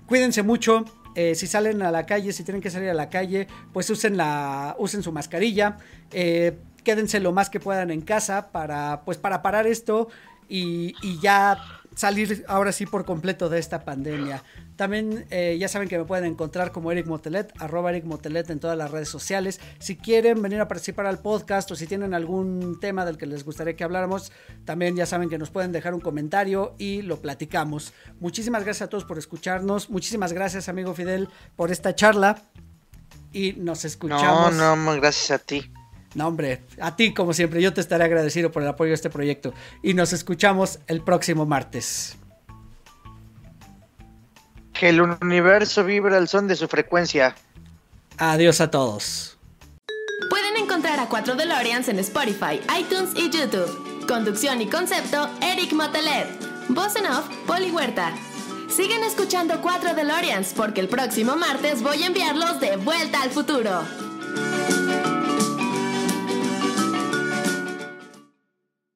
Speaker 1: Cuídense mucho. eh, si salen a la calle, si tienen que salir a la calle, pues usen la, usen su mascarilla. eh, quédense lo más que puedan en casa para, pues para parar esto y, y ya salir ahora sí por completo de esta pandemia. También eh, ya saben que me pueden encontrar como Eric Motelet, arroba Eric Motelet en todas las redes sociales. Si quieren venir a participar al podcast o si tienen algún tema del que les gustaría que habláramos, también ya saben que nos pueden dejar un comentario y lo platicamos. Muchísimas gracias a todos por escucharnos. Muchísimas gracias, amigo Fidel, por esta charla. Y nos
Speaker 2: No,
Speaker 1: escuchamos.
Speaker 2: no, ma, gracias a ti.
Speaker 1: No, hombre, a ti como siempre, yo te estaré agradecido por el apoyo a este proyecto y nos escuchamos el próximo martes.
Speaker 2: Que el universo vibra al son de su frecuencia.
Speaker 1: Adiós a todos.
Speaker 3: Pueden encontrar a 4 DeLoreans en Spotify, iTunes y YouTube. Conducción y concepto, Eric Motelet. Voz en off, Poli Huerta. Sigan escuchando 4 DeLoreans porque el próximo martes voy a enviarlos de vuelta al futuro.